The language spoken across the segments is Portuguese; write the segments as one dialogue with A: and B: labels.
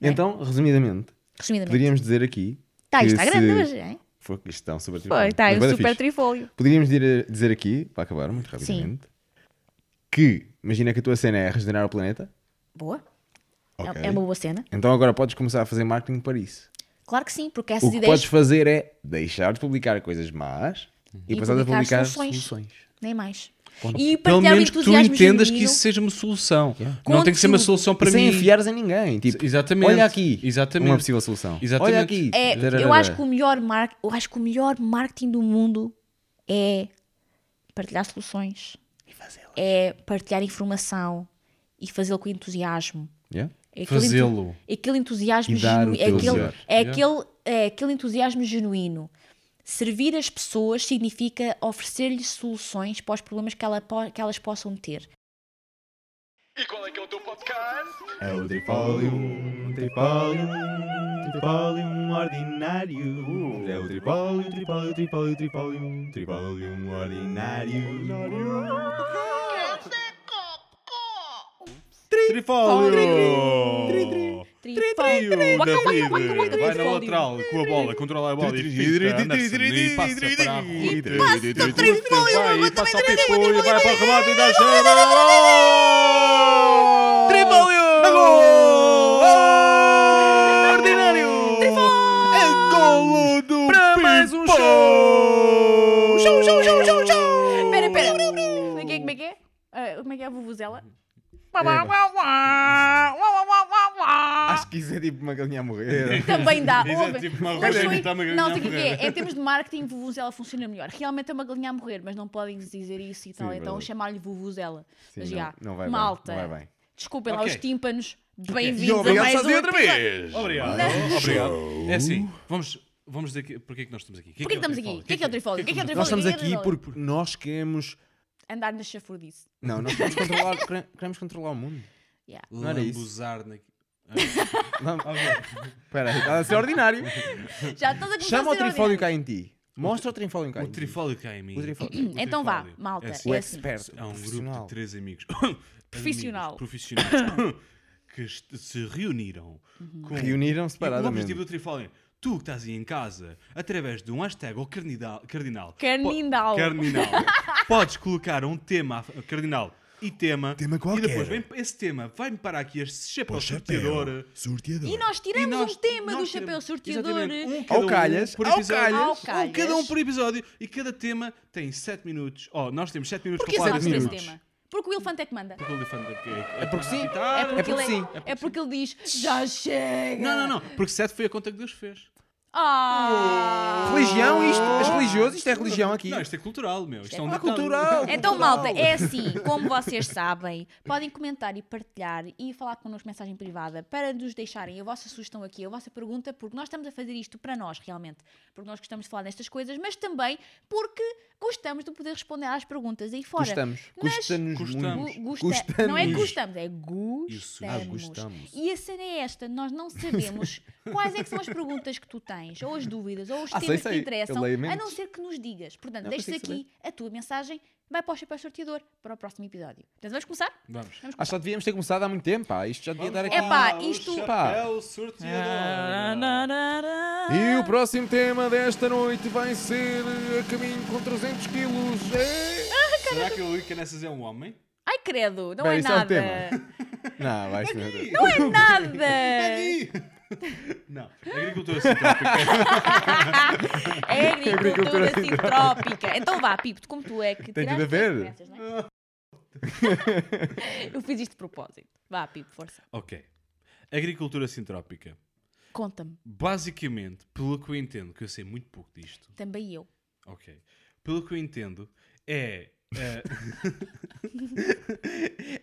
A: Então, resumidamente,
B: Resumidamente.
A: poderíamos dizer aqui.
B: Tá, isto está grande hoje, hein?
A: Foi, isto está um super
B: Foi,
A: trifólio.
B: está um super
A: fixe.
B: trifólio.
A: Poderíamos dizer aqui, para acabar muito rapidamente, que imagina que a tua cena é regenerar o planeta.
B: Boa. É-
A: Ok.
B: É uma boa cena.
A: Então agora podes começar a fazer marketing para isso.
B: Claro que sim, porque essas
A: O que
B: ideias
A: podes fazer é deixar de publicar coisas más e,
B: E
A: passar a
B: publicar
A: publicar
B: soluções.
A: soluções.
B: nem mais.
A: Ponto.
B: E
C: Pelo menos que tu entendas que isso seja uma solução.
A: Yeah.
C: Não tem que ser uma solução para
A: e sem
C: mim.
A: enfiares em ninguém. Tipo,
C: Exatamente.
A: olha aqui
C: Exatamente.
A: uma possível solução.
C: Exatamente.
A: Olha aqui.
B: É, eu acho que o melhor mar... eu acho que o melhor marketing do mundo é partilhar soluções, é partilhar informação e fazê-lo com entusiasmo.
A: Yeah?
B: É aquele entu-
C: Fazê-lo.
B: é aquele entusiasmo genuíno. É, aquele, é,
C: Yeah.
B: aquele, é aquele entusiasmo genuíno. Servir as pessoas significa oferecer-lhes soluções para os problemas que, ela que elas possam ter.
D: E qual é que é o teu podcast?
E: É o Tripólium, Tripólium, Tripólium ordinário. É o Tripólium, Tripólium, Tripólium, Tripólium, Tripólium ordinário.
C: Trifólio!
B: Trifólio. Waka, waka,
C: vai na lateral com a bola, controla a bola e fica Anderson e passa para a Ruta.
B: passa o trifólio,
C: Vai,
B: eu
C: e passa ao Pipo e vai para o remate e dá
A: Ordinário!
C: É golo do
A: Para mais um show! Show, show, show, show, show!
B: Espera, espera. Como é que é? Como é que é? Ah, como é que é a vuvuzela?
A: Acho que isso é tipo uma galinha a morrer.
B: Também dá.
C: Isso é tipo uma
B: Mas foi-
C: uma galinha
B: Não,
C: a
B: que é é.
C: morrer.
B: Em termos de marketing, vuvuzela funciona melhor. Realmente é uma galinha a morrer, mas não podem dizer isso e tal. então chamar-lhe vuvuzela.
A: Sim,
B: mas
A: não-
B: já.
A: não vai bem,
B: Malta.
A: não vai bem.
B: Desculpem lá
C: Ok.
B: os tímpanos. Bem-vindos a
A: obrigado
B: mais um
A: outra vez!
C: Obrigado, obrigado. É assim, vamos, vamos dizer que, porque é que nós estamos aqui.
B: Porquê que estamos aqui? O que é que é o trifólio? É que é o
A: Nós
B: trifólio?
A: estamos
B: O que é é
A: aqui porque nós queremos.
B: Andar na chafurdice.
A: Não, nós queremos controlar, quere- queremos controlar o mundo.
B: Yeah.
A: Não era isso.
C: Lambuzar na...
A: Não, Espera aí, está a ser ordinário.
B: Já estás a começar
A: Chama
B: a
A: o
B: ser
A: trifólio
B: ordinário.
A: cá em ti. Mostra o trifólio cá
C: O
A: em ti.
C: trifólio cai em mim.
A: O trifólio.
C: O
B: Então vá,
C: trifólio.
B: malta.
C: É assim,
A: O
B: É assim.
A: expert.
C: É um grupo
A: profissional.
C: de três amigos.
B: Profissional.
C: Amigos profissionais. que est- se reuniram
B: Uhum.
C: com
A: Reuniram
C: E o objetivo do trifólio é tu que estás aí em casa, através de um hashtag ou cardinal, cardinal,
B: Cardinal.
C: po- cardinal podes colocar um tema a- cardinal e tema,
E: Tema
C: e
E: qualquer.
C: depois vem, esse tema vai-me parar aqui este chapéu sorteador.
E: Sorteador.
B: E nós tiramos
C: E nós-
B: um tema do chapéu
C: tiramos-
B: sorteador.
C: Exatamente, um
A: Ao
C: cada um
A: calhas,
C: por
A: ao
C: episódio.
A: calhas.
B: Ao
C: Um cada um
B: calhas.
C: por episódio e cada tema tem 7 minutos. Oh, nós temos 7 minutos
A: Porquê
C: para falar
A: sete
C: desse
A: minutos?
C: tema.
B: Porque o elefante é que manda.
C: Porque o elefante aqui
A: É porque sim.
B: É porque,
A: porque
B: ele,
A: sim.
B: é porque ele diz já chega.
C: Não, não, não. Porque 7 foi a conta que Deus fez.
B: Ah.
A: Religião, isto? És religioso? Isto é religião aqui?
C: Não, isto é cultural, meu. Isto é, um
A: Ah, cultural.
B: Então,
A: cultural.
B: malta, é assim, como vocês sabem, podem comentar e partilhar e falar connosco mensagem privada para nos deixarem a vossa sugestão aqui, a vossa pergunta, porque nós estamos a fazer isto para nós, realmente. Porque nós gostamos de falar destas coisas, mas também porque gostamos de poder responder às perguntas aí fora.
A: Gostamos. Custa-nos
C: Gostamos.
A: muito.
B: Gu- Gusta... Não é
A: Gostamos.
B: gostamos, é
C: Isso.
B: gostamos.
A: Ah, gostamos.
B: E a cena é esta: nós não sabemos quais é que são as perguntas que tu tens, ou as dúvidas, ou os
A: Ah, sei,
B: temas que
A: sei.
B: te interessam, a não ser que nos digas. Portanto,
A: Não, consigo
B: aqui a tua mensagem, vai para o chapéu sorteador para o próximo episódio. Portanto, vamos começar?
C: Vamos.
B: Vamos
A: Acho que
B: começar.
A: já devíamos ter começado há muito tempo, pá. Isto já devia estar aqui.
B: É pá,
C: Ah,
B: isto-
C: O chapéu sorteador.
A: E o próximo tema desta noite vai ser a caminho com 300 quilos. É...
C: Será que o Luís Canessas é um homem?
B: Ai, credo, não
A: Bem,
B: é
A: isso é
B: nada.
A: tema. Não, vai ser.
B: não é nada.
C: Não. Agricultura sintrópica.
B: É agricultura
A: Agricultura
B: sintrópica. Então vá, Pipo, como tu é que
A: Tem tudo a ver.
B: as referências, não é? Eu fiz isto de propósito. Vá, Pipo, força.
C: ok. Agricultura sintrópica.
B: Conta-me.
C: Basicamente, pelo que eu entendo, que eu sei muito pouco disto,
B: Também eu.
C: ok. Pelo que eu entendo, é. É-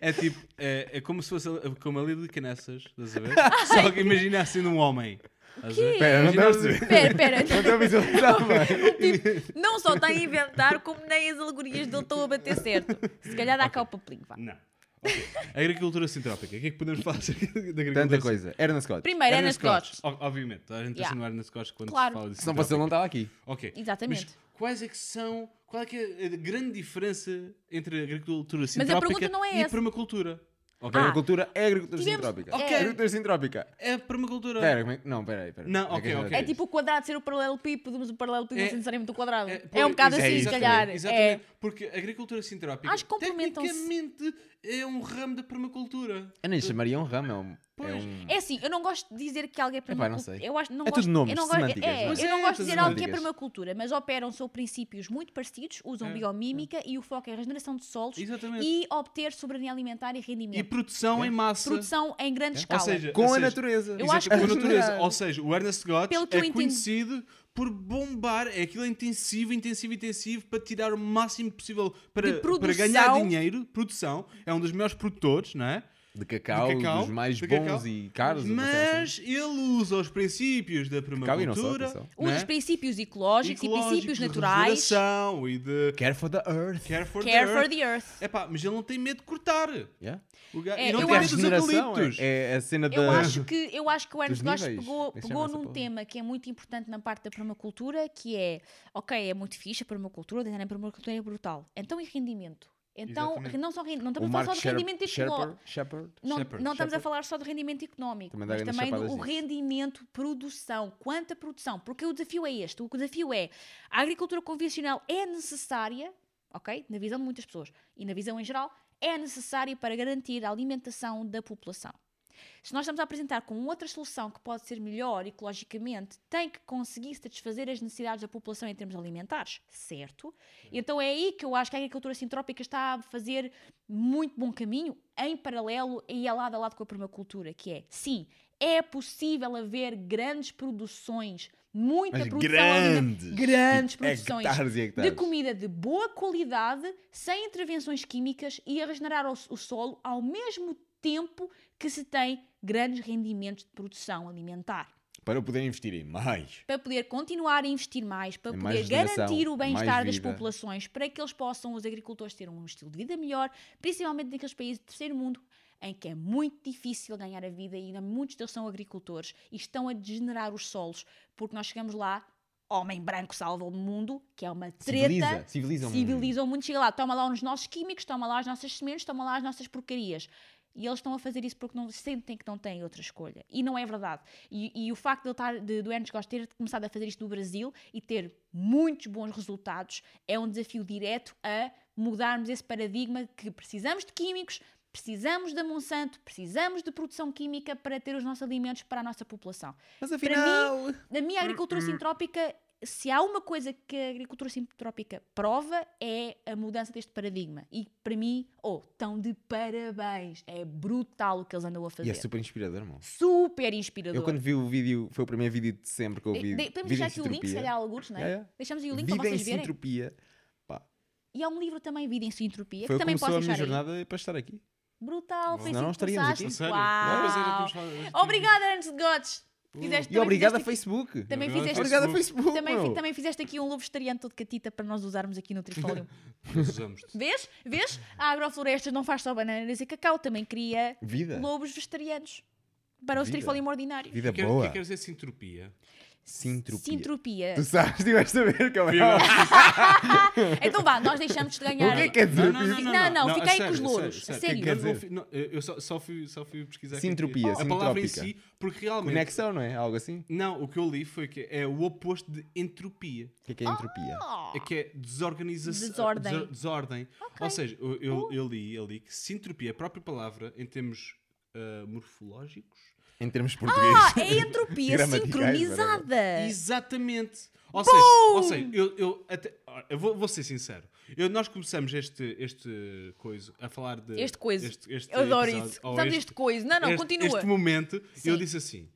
C: é tipo. É, é como se fosse a- como a Lili Canessas, estás a ver? Só que imagina sendo um homem. Estás a ver?
A: Espera, não
C: Imagina
A: estás a
C: assim.
A: perceber.
B: Espera, espera.
A: Não estou a visualizar bem.
B: Não só está a inventar, como nem as alegorias dele estão a bater certo. Se calhar dá cá o papelinho, vá.
C: Não. Ok. Agricultura sintrópica. O que é que podemos falar acerca da agricultura
A: Tanta coisa. Era na Scott.
B: Primeiro, é nas
C: Obviamente, a gente
B: Yeah.
C: yeah. no Ernest Scott quando
B: Claro.
C: se fala
A: Senão você não
C: sintrópica.
A: estava aqui.
C: Ok.
B: Exatamente.
C: Mas quais é que são. Qual é que é a grande diferença entre a agricultura
B: a
C: sintrópica
B: pergunta não é
C: e
B: essa.
C: permacultura? Ok?
A: Permacultura é agricultura
B: tivemos-
A: sintrópica.
B: Ok.
A: É agricultura sintrópica.
C: É permacultura.
A: Pera, é não, peraí, peraí.
C: Não,
A: é
C: ok,
A: a gente
C: ok.
B: É tipo o quadrado ser o paralelepípedo, mas o paralelepípedo não
C: É-
B: necessariamente o quadrado. É,
C: pois,
B: um bocado assim, se calhar.
C: Exatamente,
B: É.
C: porque a agricultura sintrópica
B: Acho que complementam-se.
C: tecnicamente é um ramo da permacultura.
A: Eu nem chamaria um ramo, é um. É,
C: Pois.
A: um...
B: É assim, eu não gosto de dizer que algo é
A: Epá, não
B: permacultura.
A: sei.
B: Eu acho, não
A: É
B: gosto,
A: tudo nomes,
B: eu não gosto, é,
A: é?
B: eu não
C: é,
B: gosto de
C: tudo
B: dizer algo que é permacultura, mas operam sobre princípios muito parecidos, usam
C: É.
B: biomímica e o foco é a regeneração de solos
C: Exatamente.
B: e obter soberania alimentar e
C: E
B: rendimento.
C: produção em massa.
B: Produção em grande escala.
C: Ou seja,
A: Com
C: ou
A: a
C: seja,
A: natureza.
B: Eu acho
C: com
B: que-
C: a natureza. Ou seja, o Ernest
B: eu
C: é
B: entendo-
C: conhecido por bombar, é aquilo intensivo, intensivo, intensivo, para tirar o máximo possível para, para ganhar dinheiro. Produção. É um dos melhores produtores, não é?
A: De cacau,
C: De cacau,
A: dos mais bons
C: cacau.
A: e caros. assim.
C: Mas ele usa os princípios da permacultura.
A: atenção.
B: Usa
C: né?
B: os princípios ecológicos, e princípios
C: de
B: naturais.
C: e de
A: Care for the earth.
C: care for
B: Care
C: the
B: for
C: earth.
B: the earth.
C: Epá, mas ele não tem medo de cortar.
A: Yeah.
C: O
B: É,
C: e não
B: eu
C: tem
B: acho-
C: medo dos eucaliptos.
A: é, é a cena da.
B: Eu acho que, eu acho que o Ernst
A: níveis.
B: pegou,
A: é
B: pegou num
A: porra?
B: tema que é muito importante na parte da permacultura, que é, ok, é muito fixe a permacultura, a permacultura é brutal. Então, e rendimento? Então,
C: Exatamente.
B: não, só, não
A: O
B: estamos a falar
A: Mark
B: só de rendimento económico. Não,
C: Shepherd,
B: não estamos a falar só de rendimento económico,
A: Também
B: mas também do o rendimento, produção, quanta produção, porque o desafio é este, o desafio é, a agricultura convencional é necessária, ok, na visão de muitas pessoas, e na visão em geral, é necessária para garantir a alimentação da população. Se nós estamos a apresentar com outra solução que pode ser melhor ecologicamente, tem que conseguir satisfazer as necessidades da população em termos alimentares, certo? Então é aí que eu acho que a agricultura sintrópica está a fazer muito bom caminho, em paralelo e a lado a lado com a permacultura, que é, sim, é possível haver grandes produções, muita
A: Mas
B: produção
A: grandes,
B: grandes produções
A: hectares hectares.
B: de comida de boa qualidade, sem intervenções químicas e a regenerar o, o solo ao mesmo tempo que se tem grandes rendimentos de produção alimentar.
A: Para poder investir em mais.
B: Para poder continuar a investir mais, para poder garantir o bem-estar das populações, para que eles possam, os agricultores, ter um estilo de vida melhor, principalmente naqueles países do terceiro mundo, em que é muito difícil ganhar a vida e ainda muitos deles são agricultores e estão a degenerar os solos, porque nós chegamos lá, homem branco salva o mundo, que é uma treta.
A: Civiliza, civiliza o mundo.
B: Civiliza o mundo, chega lá, toma lá os nossos químicos, toma lá as nossas sementes, toma lá as nossas porcarias. E eles estão a fazer isso porque não, sentem que não têm outra escolha. E não é verdade. E, e o facto de, ele estar, de, do Ernest Goss ter começado a fazer isto no Brasil e ter muitos bons resultados é um desafio direto a mudarmos esse paradigma que precisamos de químicos, precisamos da Monsanto, precisamos de produção química para ter os nossos alimentos para a nossa população.
A: Mas
B: Para
A: afinal.
B: Na minha agricultura sintrópica, se há uma coisa que a agricultura sintrópica prova é a mudança deste paradigma. E para mim, oh, estão de parabéns. É brutal o que eles andam a
A: E
B: fazer.
A: é super inspirador, irmão.
B: Super inspirador.
A: Eu quando vi o vídeo, foi o primeiro vídeo de sempre que eu vi.
B: de- podemos deixar aqui o link, se calhar, alguns, não é?
A: É.
B: Deixamos aí o link
A: Vida
B: para
A: em
B: vocês verem.
A: Sintropia. Pá,
B: E há um livro também, Vida em Sintropia,
A: foi
B: que também posso
A: a minha
B: deixar aí.
A: jornada para estar aqui.
B: Brutal, foi
A: Senão
B: assim
A: não estaríamos aqui.
B: Uau.
C: Falado-
B: Obrigada, Ernst Gotts. Fizeste,
A: E obrigado a Facebook.
B: Também
C: Obrigado,
B: fizeste,
A: Obrigado a
C: Facebook.
B: Também, também fizeste aqui um lobo vegetariano todo catita para nós usarmos aqui no Trifólio.
C: Nós usamos-te.
B: Vês? Vês? A Agroflorestas não faz só bananas e cacau, também cria
A: Vida.
B: lobos vegetarianos para os
A: Vida.
B: trifolium ordinários.
A: Vida
C: é- O
A: boa.
C: que é que quer dizer sintropia?
A: Sintropia.
B: Sintropia.
A: Tu sabes, tiveste a ver,
C: Fui
A: cabrão.
B: Então vá, nós deixamos de ganhar.
A: O que é que é dizer?
B: Não, não, fica
C: a
B: aí com os louros,
C: sério,
B: a sério.
C: Não,
A: Quer
C: não
A: dizer?
C: fui- não, eu só, só, fui, só fui pesquisar aqui.
A: Sintropia,
C: a palavra em si, porque realmente.
A: Conexão, não é? Algo assim?
C: Não, o que eu li foi que é o oposto de entropia.
A: O que é que é entropia?
B: Oh,
C: É que é desorganização.
B: Desordem.
C: desor- desordem. Ou seja, eu, eu, eu li, eu li que sintropia, a própria palavra, em termos ah, morfológicos,
A: Em termos
B: Ah,
A: portugueses.
B: é entropia
A: Gramaticais,
B: sincronizada.
C: Exatamente. Ou seja, ou seja, eu, eu, até, eu vou, vou ser sincero. Eu, nós começamos este, este coisa a falar de.
B: Este coisa.
C: Este, este
B: Eu adoro
C: episódio,
B: isso.
C: ou
B: Estamos este coisa. Não, não,
C: este,
B: continua.
C: Este momento,
B: Sim.
C: eu disse assim: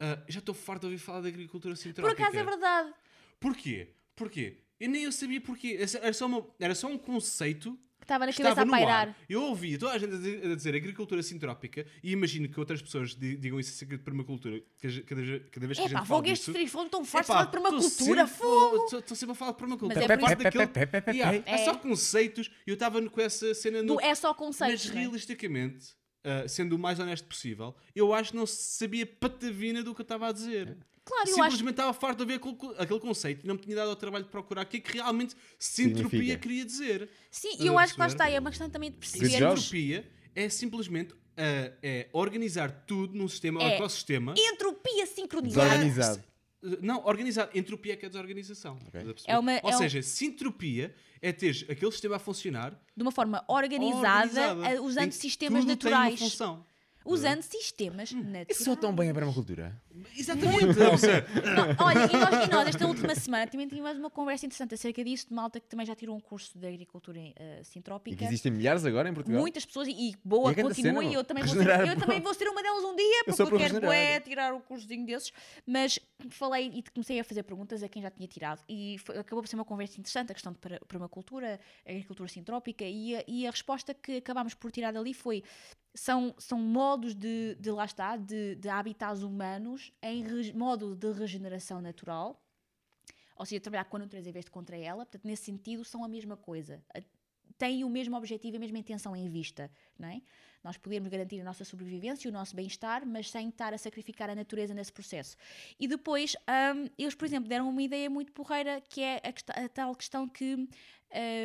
C: "Ah, já estou farto de ouvir falar de agricultura
B: Por
C: sintrópica.
B: acaso é verdade.
C: Porquê? Porquê? Eu nem eu sabia porquê. Era só, uma- era só um conceito
B: Que estava na cabeça
C: estava
B: a
C: no
B: pairar.
C: ar. Eu ouvia toda a gente a dizer, agricultura sintrópica e imagino que outras pessoas di- digam isso acerca de permacultura cada, cada, vez que a gente fala
B: fogo estes
C: disso.
B: trifolium tão fortes
C: Epá,
B: falar de permacultura. Fogo.
C: Estou sempre a falar de permacultura.
B: Mas é
C: Parte daquele- Yeah. É
B: É.
C: só conceitos e eu estava com essa cena no.
B: Do- É só
C: Mas
B: conceitos. né?
C: realisticamente, ah, sendo o mais honesto possível, eu acho que não sabia patavina do que eu estava a dizer.
B: Claro, eu acho.
C: Simplesmente estava farto de ouvir aquele, aquele conceito e não me tinha dado ao trabalho de procurar o que é que realmente sintropia queria dizer.
B: Sim, e eu acho que lá está. É uma questão também de perceber.
C: Sintropia é simplesmente ah, é organizar tudo num sistema, um
B: É.
C: ecossistema.
B: Entropia sincronizada.
A: Desorganizado.
C: Não, organizar. Entropia é que é desorganização. Perceber?
B: É uma-
C: Ou
B: é um-
C: seja, sintropia é ter aquele sistema a funcionar
B: De uma forma organizada,
C: organizada,
B: eh, usando sistemas
C: tudo tem uma
B: naturais.
C: função.
B: Usando sistemas naturais.
A: Isso soa tão bem a permacultura.
C: Exatamente.
B: Não, olha, e nós, e nós, esta última semana também tivemos uma conversa interessante acerca disso, de malta que também já tirou um curso de agricultura
A: E
B: sintrópica.
A: que existem milhares agora em Portugal.
B: Muitas pessoas, e, e boa,
A: E é
B: continua,
A: cena,
B: e eu também, vou ser, eu também vou ser uma delas um dia,
A: Eu
B: porque eu,
A: para
B: quero bué, tirar o cursozinho desses, mas falei e comecei a fazer perguntas a quem já tinha tirado, e foi- acabou por ser uma conversa interessante, a questão de para- permacultura, agricultura sintrópica, e a, e a resposta que acabámos por tirar dali foi, são, são modos de, de lá está, de, de habitats humanos em modo de regeneração natural, ou seja, trabalhar com a natureza em vez de contra ela, portanto, nesse sentido, são a mesma coisa. Têm o mesmo objetivo a mesma intenção em vista, não é? Nós podemos garantir a nossa sobrevivência e o nosso bem-estar, mas sem estar a sacrificar a natureza nesse processo. E depois, hum, eles, por exemplo, deram uma ideia muito porreira, que é a, a tal questão que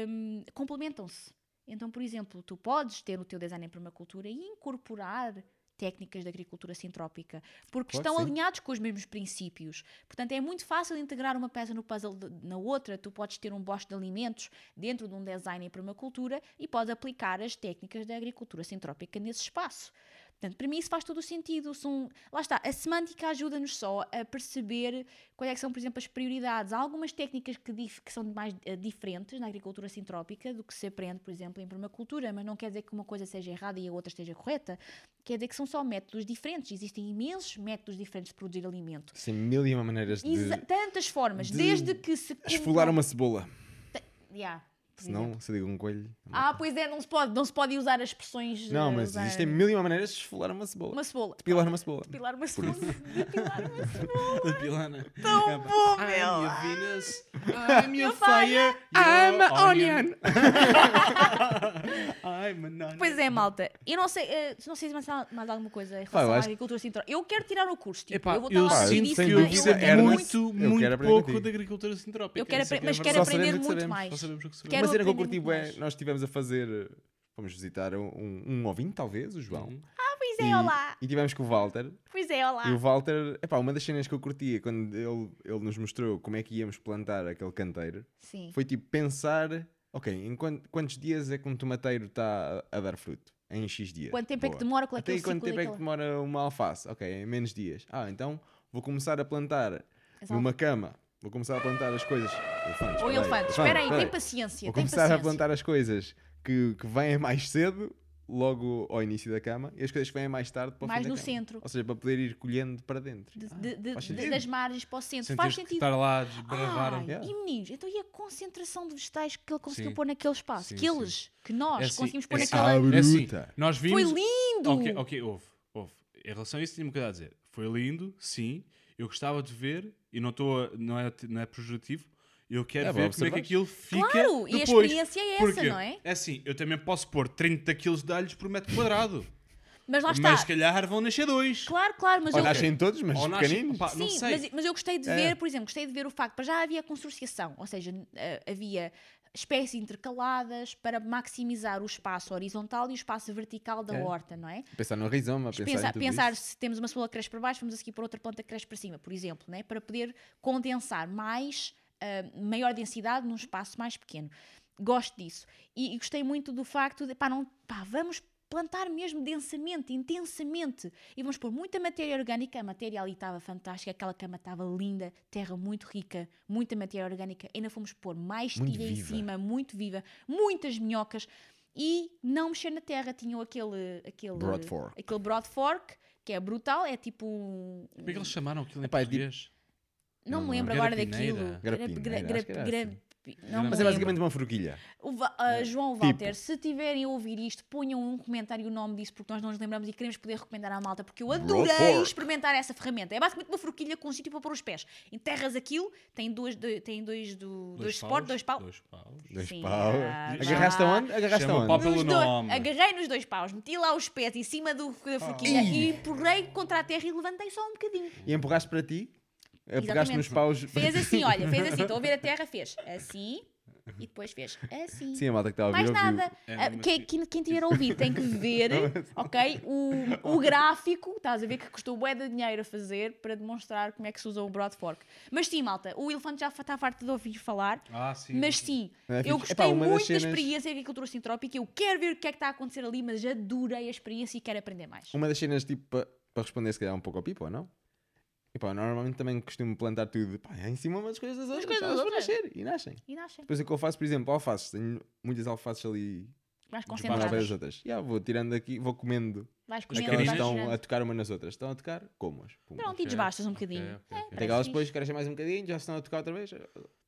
B: hum, complementam-se. Então, por exemplo, tu podes ter o teu design em permacultura e incorporar técnicas de agricultura sintrópica, porque
A: Claro
B: estão
A: sim.
B: alinhados com os mesmos princípios. Portanto, é muito fácil integrar uma peça no puzzle de- na outra. Tu podes ter um bosque de alimentos dentro de um design em permacultura e podes aplicar as técnicas da agricultura sintrópica nesse espaço. Portanto, para mim isso faz todo o sentido. São, lá está, a semântica ajuda-nos só a perceber quais é são, por exemplo, as prioridades. Há algumas técnicas que, dif- que são mais eh, diferentes na agricultura sintrópica do que se aprende, por exemplo, em permacultura, mas não quer dizer que uma coisa seja errada e a outra esteja correta. Quer dizer que são só métodos diferentes. Existem imensos métodos diferentes de produzir alimento.
A: Sem mil e uma maneiras de
B: Exa- tantas formas,
A: de
B: desde que se.
A: esfolar uma cebola.
B: Yeah,
A: Senão, se eu digo um coelho.
B: Ah, pois é, não se pode, não se pode usar as expressões.
A: Não,
B: eh,
A: mas
B: usar
A: existem mil e uma maneiras de esfolar uma cebola.
B: Uma cebola.
A: Depilar uma cebola.
B: Depilar uma cebola. Depilar uma cebola.
C: Da Pilana.
B: Tão bom,
C: I'm
B: meu.
C: your Venus, I'm your fire,
A: I'm
C: you're
A: a onion.
C: I'm an onion.
B: Pois é, malta. Eu não sei, eh, não sei se mais, mais alguma coisa em relação à
A: acho-
B: agricultura sintrópica. Eu quero tirar o curso. Tipo,
C: Epá,
B: eu vou estar lá
C: eu percebo
A: Ernest,
C: muito, muito pouco da agricultura sintrópica.
B: Eu quero,
C: é é
B: mas quero aprender muito mais. Quero
A: Uma cena que eu curti,
B: mais.
A: nós estivemos a fazer. Fomos visitar um, um ouvinte, talvez, o João.
C: Uhum.
B: Pois
A: E,
B: é, olá.
A: e tivemos com o Walter.
B: Pois é, olá.
A: E o Walter, epá, uma das cenas que eu curtia quando ele, ele nos mostrou como é que íamos plantar aquele canteiro
B: Sim.
A: foi tipo pensar: ok, em quan- quantos dias é que um tomateiro está a, a dar fruto? Em X dias.
B: Quanto tempo é que
A: Boa.
B: demora? Qual é
A: Até
B: aquele
A: quanto tempo é que demora uma alface? Ok, em menos dias. Ah, então vou começar a plantar
B: Exato.
A: numa cama. Vou começar a plantar as coisas. Elefantes,
B: Ou
A: espera aí,
B: elefantes. Espera aí, tem paciência.
A: Vou
B: tem
A: começar a
B: paciência.
A: plantar as coisas que, que vêm mais cedo, logo ao início da cama, e as coisas que vêm mais tarde para o
B: Mais
A: fim da
B: no
A: cama.
B: centro.
A: Ou seja, para poder ir colhendo para dentro.
B: De-
A: Ah,
B: de- de- das margens para o centro.
C: Sem
B: Faz sentido.
C: estar lá a desbravar.
B: Ai,
A: Yeah.
B: E meninos, então e a concentração de vegetais que ele conseguiu
C: Sim.
B: pôr naquele espaço?
C: Sim,
B: que eles, que nós
C: É assim,
B: conseguimos pôr
C: é assim.
B: naquela.
A: Ah,
C: É assim,
A: bruta.
C: nós
B: Foi
C: vimos...
B: lindo!
C: Ok, ok, houve, houve. Em relação a isso, tinha-me coisa a dizer. Foi lindo, sim. Eu gostava de ver, e não, estou não, é, não é projetivo, eu quero
A: É,
C: ver como é que aquilo fica
B: Claro, e a
C: depois.
B: experiência é essa,
C: Porquê?
B: não é?
C: É assim, eu também posso pôr 30 kg de alhos por metro quadrado.
B: Mas lá está.
C: mas se calhar vão nascer dois.
B: Claro, claro, mas
A: Ou
B: eu.
A: nascem todos, mas
C: Ou
A: pequeninos.
C: não
B: Sim,
C: sei.
B: mas, mas eu gostei de
A: É.
B: ver, por exemplo, gostei de ver o facto, para já havia consorciação, ou seja, eh, havia espécies intercaladas para maximizar o espaço horizontal e o espaço vertical da
A: É.
B: horta, não é?
A: Pensar no rizoma, pensar,
B: pensar, pensar se temos uma cebola que cresce para baixo, vamos a seguir por outra planta que cresce para cima, por exemplo, né? para poder condensar mais, ah, maior densidade num espaço mais pequeno. Gosto disso. E, e gostei muito do facto de, pá, não, pá, vamos plantar mesmo densamente, intensamente. E vamos pôr muita matéria orgânica. A matéria ali estava fantástica, aquela cama estava linda, terra muito rica, muita matéria orgânica. Ainda fomos pôr mais estilha em cima, muito viva, muitas minhocas. E não mexer na terra, tinham aquele, aquele,
A: Broad fork.
B: aquele broad fork, que é brutal, é tipo um-
C: Como é que eles chamaram aquilo em
A: Epá, é tipo-
C: português?
B: Não,
A: Não,
B: me lembro
C: não.
B: agora daquilo.
A: Garapineira,
B: Gra-
A: acho que era
B: gra- Não
A: Mas é basicamente uma forquilha.
B: O Va- ah, João
A: Tipo.
B: Walter, se tiverem a ouvir isto, ponham um comentário o nome disso, porque nós não nos lembramos e queremos poder recomendar à malta, porque eu adorei experimentar essa ferramenta. É basicamente uma forquilha com um sítio para pôr os pés. Enterras aquilo, tem dois, do- tem dois, do, dois, suportes, dois paus.
C: Dois paus.
A: Dois
B: Sim,
A: paus.
B: ah,
A: Agarraste
B: já.
A: aonde? Agarraste
C: Chama
A: aonde?
C: pau pelo
B: Nos dois-
C: nome.
B: agarrei nos dois paus, meti lá os pés em cima do, da forquilha e empurrei contra a terra e levantei só um bocadinho.
A: E empurraste para ti? Pegaste
B: Exatamente.
A: nos paus.
B: Fez assim, olha, fez assim, estou a ver a terra, fez assim, e depois fez assim.
A: Sim, a malta que está a ouvir
B: Mais nada.
C: É,
B: Ah, quem,
C: que-
B: quem, quem tiver a ouvir tem que ver, ok? O, o gráfico, estás a ver que custou bué de dinheiro a fazer para demonstrar como é que se usa o Broadfork. Mas sim, malta, o elefante já está farto de ouvir falar.
C: Ah, sim.
B: Mas sim,
A: É
B: eu gostei
A: Epá,
B: muito da
A: cenas-
B: experiência da agricultura sintrópica. Eu quero ver o que é que está a acontecer ali, mas adorei a experiência e quero aprender mais.
A: Uma das cenas, tipo, para responder se calhar um pouco ao Pipo, ou não? E pá, normalmente também costumo plantar tudo pá, em cima umas coisas das outras.
B: coisas
A: elas nascer e nascem.
B: E nascem
A: Depois o que eu faço, por exemplo, alfaces. Tenho muitas alfaces ali
B: mais concentradas.
A: outras. Já, vou tirando aqui, vou comendo.
B: Vais
A: As
B: comendo,
A: que elas
B: vais
A: estão a tocar umas nas outras. Estão a tocar, como-as.
B: Pronto, e
C: Ok,
B: desbastas um bocadinho.
C: ok,
B: É,
C: ok.
A: Até
B: parece
A: que elas depois crescem mais um bocadinho, já estão a tocar outra vez.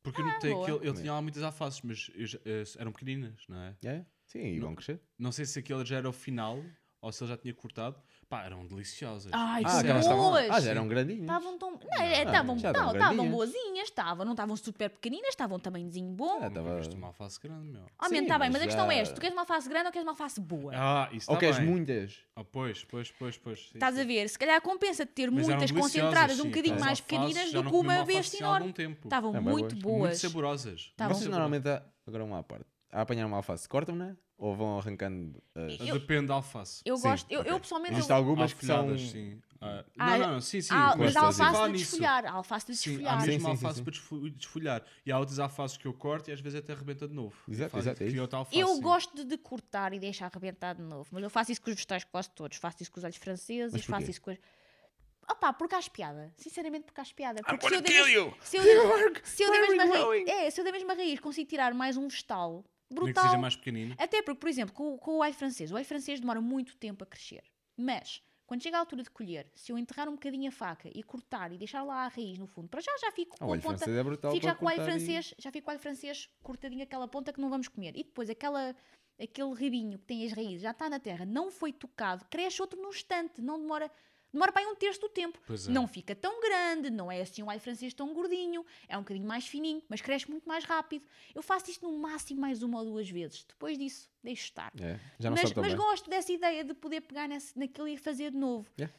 C: Porque eu notei
B: boa.
C: que ele, ele
A: É.
C: tinha lá muitas alfaces, mas eu eh, eram pequeninas, não é?
A: É? Sim, e vão crescer.
C: Não sei se aquele já era o final ou se ele já tinha cortado. Pá, eram deliciosas.
B: Ai,
A: Ah, aquelas estavam.
B: boas!
A: Ah, já eram grandinhas.
B: Estavam tão. Não, é, estavam
A: já
B: estavam-
A: estavam
B: estavam
A: grandinhas.
B: boazinhas, estavam. Não estavam super pequeninas, estavam tamanhozinho bom.
A: Ah,
C: Nunca
A: tava-
C: viste uma alface grande, meu.
B: Oh,
A: Sim,
B: está bem,
A: mas
B: mas a questão
A: já-
B: é esta: tu queres uma face grande ou queres uma face boa?
C: Ah, isso
A: Ou
C: está
A: queres
C: bem.
A: muitas?
C: Ah, pois, pois, pois, pois. sim,
B: Estás a ver? Se calhar compensa ter
C: Mas eram
B: muitas
C: deliciosas,
B: concentradas um
C: sim.
B: bocadinho
C: Aquelas
B: mais
C: alfaces,
B: pequeninas
C: já
B: do
C: não
B: que
C: comi
B: uma
C: alface há algum
B: enorme.
C: tempo.
B: Estavam
A: É,
B: muito
A: boas.
C: Muito
B: boas.
C: saborosas.
B: Estavam-
A: Vocês
C: Muito
A: normalmente, a- agora uma à parte, a apanhar uma alface, cortam-na ou vão arrancando as...
B: Eu-
C: Depende da alface.
B: Eu
A: Sim,
B: gosto, eu, eu pessoalmente.
A: Existem
B: eu-
A: algumas que são...
C: Folhadas, sim. Ah,
B: Ah,
C: não, não, sim, sim.
B: há,
C: mas
B: há alface de
C: nisso.
B: desfolhar. Há alface de
C: Sim, há
B: desfolhar.
A: Sim,
C: mesmo
A: sim, sim,
C: alface
A: sim.
C: para desfo- desfolhar. E há outras alfaces que eu corto e às vezes até arrebenta de novo.
A: Exato,
C: Faz-
A: exato, é
C: cria
A: isso.
C: outra alface,
B: Eu
C: sim.
B: gosto de, de cortar e deixar arrebentar de novo, mas eu faço isso com os vegetais quase todos. Faço isso com os alhos franceses,
A: Mas porquê?
B: faço isso com as. Opá, porque acho piada. Sinceramente, porque acho piada. Porque se eu der mes-
A: you.
B: Se eu der- se eu mesma raiz, é, se eu der mesma raiz consigo tirar mais um vegetal,
C: Nem que
B: brutal.
C: seja mais pequenino.
B: Até porque, por exemplo, com, com o alho francês, o alho francês demora muito tempo a crescer. Mas, quando chega a altura de colher, se eu enterrar um bocadinho a faca e cortar e deixar lá a raiz no fundo, para já já fico
A: Ah,
B: com
A: o
B: a ponta.
A: francês é brutal
B: Fico já com o alho
A: cortar e-
B: francês, já fico com o alho francês cortadinho aquela ponta que não vamos comer. E depois aquela, aquele ribinho que tem as raízes, já está na terra, não foi tocado, cresce outro num instante, não demora. Demora para aí um terço do tempo.
C: É.
B: Não fica tão grande, não é assim um alho francês tão gordinho, é um bocadinho mais fininho, mas cresce muito mais rápido. Eu faço isto no máximo mais uma ou duas vezes. Depois disso, deixo estar.
A: É,
B: mas mas gosto dessa ideia de poder pegar nesse, naquilo e fazer de novo.
A: Yeah.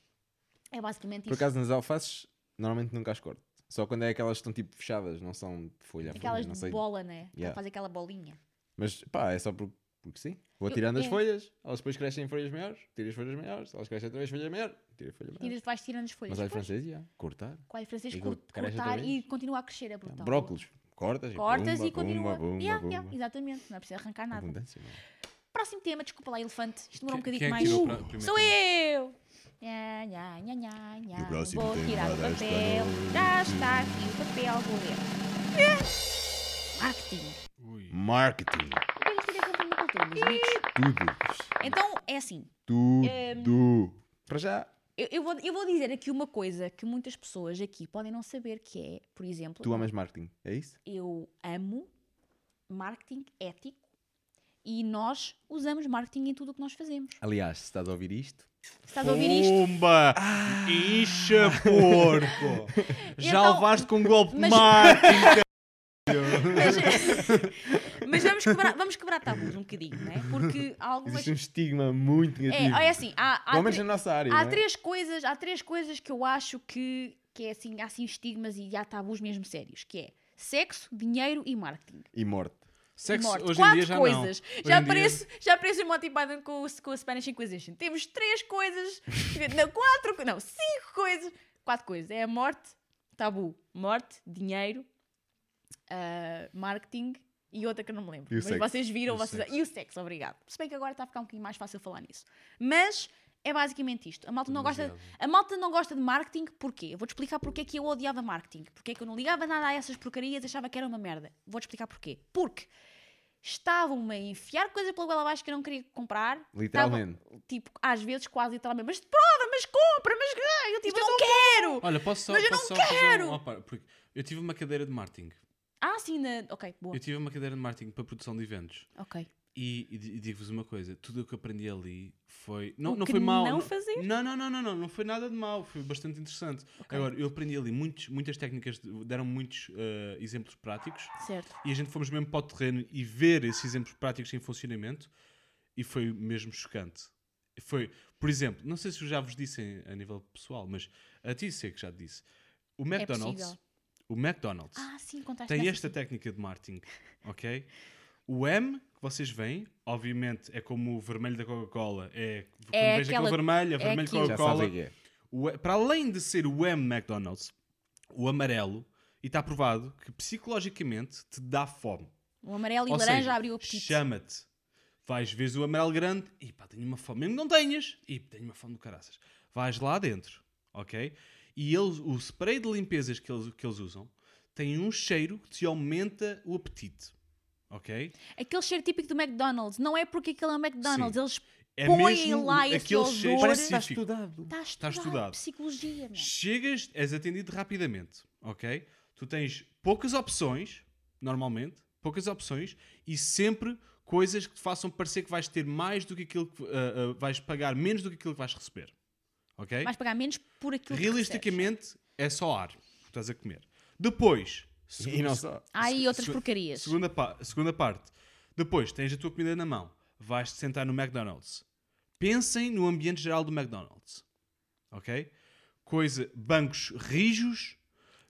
B: É basicamente
A: Por
B: isso.
A: acaso nas alfaces, normalmente nunca as corto. Só quando é aquelas que estão tipo fechadas, não são de folha folha,
B: Aquelas
A: não
B: de bola, né?
A: Yeah.
B: Faz aquela bolinha.
A: Mas pá, é só por- porque sim. Vou
B: Eu-
A: tirando as
B: é.
A: folhas, elas depois crescem em folhas maiores, tiro as folhas maiores, elas crescem outra vez folha maior, tiro a folha maior.
B: Tiras, vais tirando as folhas.
A: Mas alho
B: Depois,
A: francês, já, cortar.
B: Com alho francês,
A: E
B: cur-
A: cresce outra
B: cortar
A: vez.
B: e continua a crescer. É brutal.
A: Brócolos, cortas,
B: Cortas
A: e,
B: e
A: pumba,
B: continua.
A: Pumba, pumba,
B: Yeah,
A: pumba.
B: yeah, exatamente. Não é preciso arrancar nada.
A: Abundância, é?
B: Próximo tema, desculpa lá, elefante. Isto demorou um bocadinho
C: é
B: mais.
C: pra- primeiro
B: Sou eu! Nha, nha, nha, nha, nha.
E: E
B: Vou
E: tema
B: tirar o papel. Já está aqui o papel, vou ler. Marketing.
A: Marketing.
B: O que é que isto tem a ver amigos?
A: Tudo.
B: Então, é assim.
A: Tudo. Para já,
B: Eu, eu vou, eu vou dizer aqui uma coisa que muitas pessoas aqui podem não saber, que é, por exemplo,
A: tu amas marketing, é isso?
B: eu amo marketing ético e nós usamos marketing em tudo o que nós fazemos.
A: Aliás, se estás a ouvir isto,
B: Se estás a ouvir isto,
C: Pumba! Ixa, porco! Já
B: Então-
C: levaste com um golpe de
B: mas-
C: marketing!
B: mas, mas vamos, quebrar, vamos quebrar tabus um bocadinho, não é? Porque há algumas.
A: existe um estigma muito
B: É,
A: negativo.
B: é assim, há, há,
A: Pelo menos
B: tre-
A: na nossa área,
B: há
A: é?
B: três coisas, há três coisas que eu acho que, que é assim, há assim estigmas e há tabus mesmo sérios, que é sexo, dinheiro e marketing.
A: E morte.
C: Sexo,
B: morte.
C: hoje
B: Quatro
C: em dia já
B: coisas.
C: não.
B: Já
C: em dia-
B: aparece, já aparece o Monty Python com, com a Spanish Inquisition. Temos três coisas, não, quatro, não, cinco coisas. Quatro coisas. É a morte, tabu, morte, dinheiro, ah, marketing e outra que eu não me lembro.
A: E o
B: Mas
A: sexo.
B: vocês viram,
C: E o
B: vocês...
C: sexo.
B: e o sexo, obrigado. Se bem que agora está a ficar um bocadinho mais fácil falar nisso. Mas é basicamente isto. A malta não gosta, a malta não gosta de marketing porquê? Eu vou-te explicar porque é que eu odiava marketing. Porque é que eu não ligava nada a essas porcarias, achava que era uma merda. Vou-te explicar porquê. Porque estavam-me a enfiar coisa pela goela abaixo que eu não queria comprar.
A: Literalmente.
B: Estavam, tipo, às vezes quase literalmente, mas prova, mas compra, mas eu tipo, eu não quero!
C: Olha, posso só,
B: Mas eu
C: posso
B: não
C: só fazer
B: quero!
C: um- opa, porque eu tive uma cadeira de marketing.
B: Ah, sim, na... ok, boa.
C: Eu tive uma cadeira de marketing para produção de eventos.
B: Ok.
C: E, e di- digo-vos uma coisa: tudo o que aprendi ali foi. Não,
B: O
C: não foi mau.
B: não fazer?
C: Não, não, não, não, não, não foi nada de mau. Foi bastante interessante.
B: Ok.
C: Agora, eu aprendi ali muitos, muitas técnicas, de- deram muitos eh, exemplos práticos.
B: Certo.
C: E a gente fomos mesmo para o terreno e ver esses exemplos práticos em funcionamento. E foi mesmo chocante. Foi, por exemplo, não sei se eu já vos disse a nível pessoal, mas a ti sei que já te disse. O McDonald's,
B: possível.
C: O McDonald's
B: Ah, sim, contaste
C: tem esta técnica de marketing, ok? O M que vocês veem, obviamente, é como o vermelho da Coca-Cola. É, quando
B: É
C: vejo
B: aquela-
C: aquele vermelho, é
B: é
C: vermelho
B: aquilo.
A: Já sabes
C: Coca-Cola.
A: o que é.
C: O- para além de ser o M McDonald's, o amarelo, e está provado que psicologicamente te dá fome.
B: O amarelo e
C: Ou
B: laranja
C: seja,
B: abriu o apetite.
C: Chama-te. Vais, vês o amarelo grande e pá, tenho uma fome. Mesmo que não tenhas, e tenho uma fome do caraças. Vais lá dentro, ok? E eles, o spray de limpezas que eles, que eles usam tem um cheiro que te aumenta o apetite, ok?
B: Aquele cheiro típico do McDonald's. Não é porque aquele é o McDonald's.
C: Sim.
B: Eles
C: É
B: põem
C: mesmo
B: lá esse odor.
C: cheiro
A: Parece que está estudado.
B: Está estudado.
C: estudado.
B: Psicologia.
C: Chegas, és atendido rapidamente, ok? Tu tens poucas opções, normalmente, poucas opções, e sempre coisas que te façam parecer que vais ter mais do que aquilo que ah, ah, vais pagar menos do que aquilo que vais receber, ok?
B: Vais pagar menos por aquilo.
C: Realisticamente é só ar que estás a comer. Depois,
A: E não só.
B: Há aí outras
C: segu-
B: porcarias.
C: Segunda, pa- segunda parte. Depois tens a tua comida na mão. Vais-te sentar no McDonald's. Pensem no ambiente geral do McDonald's. Ok? Coisa, bancos rijos,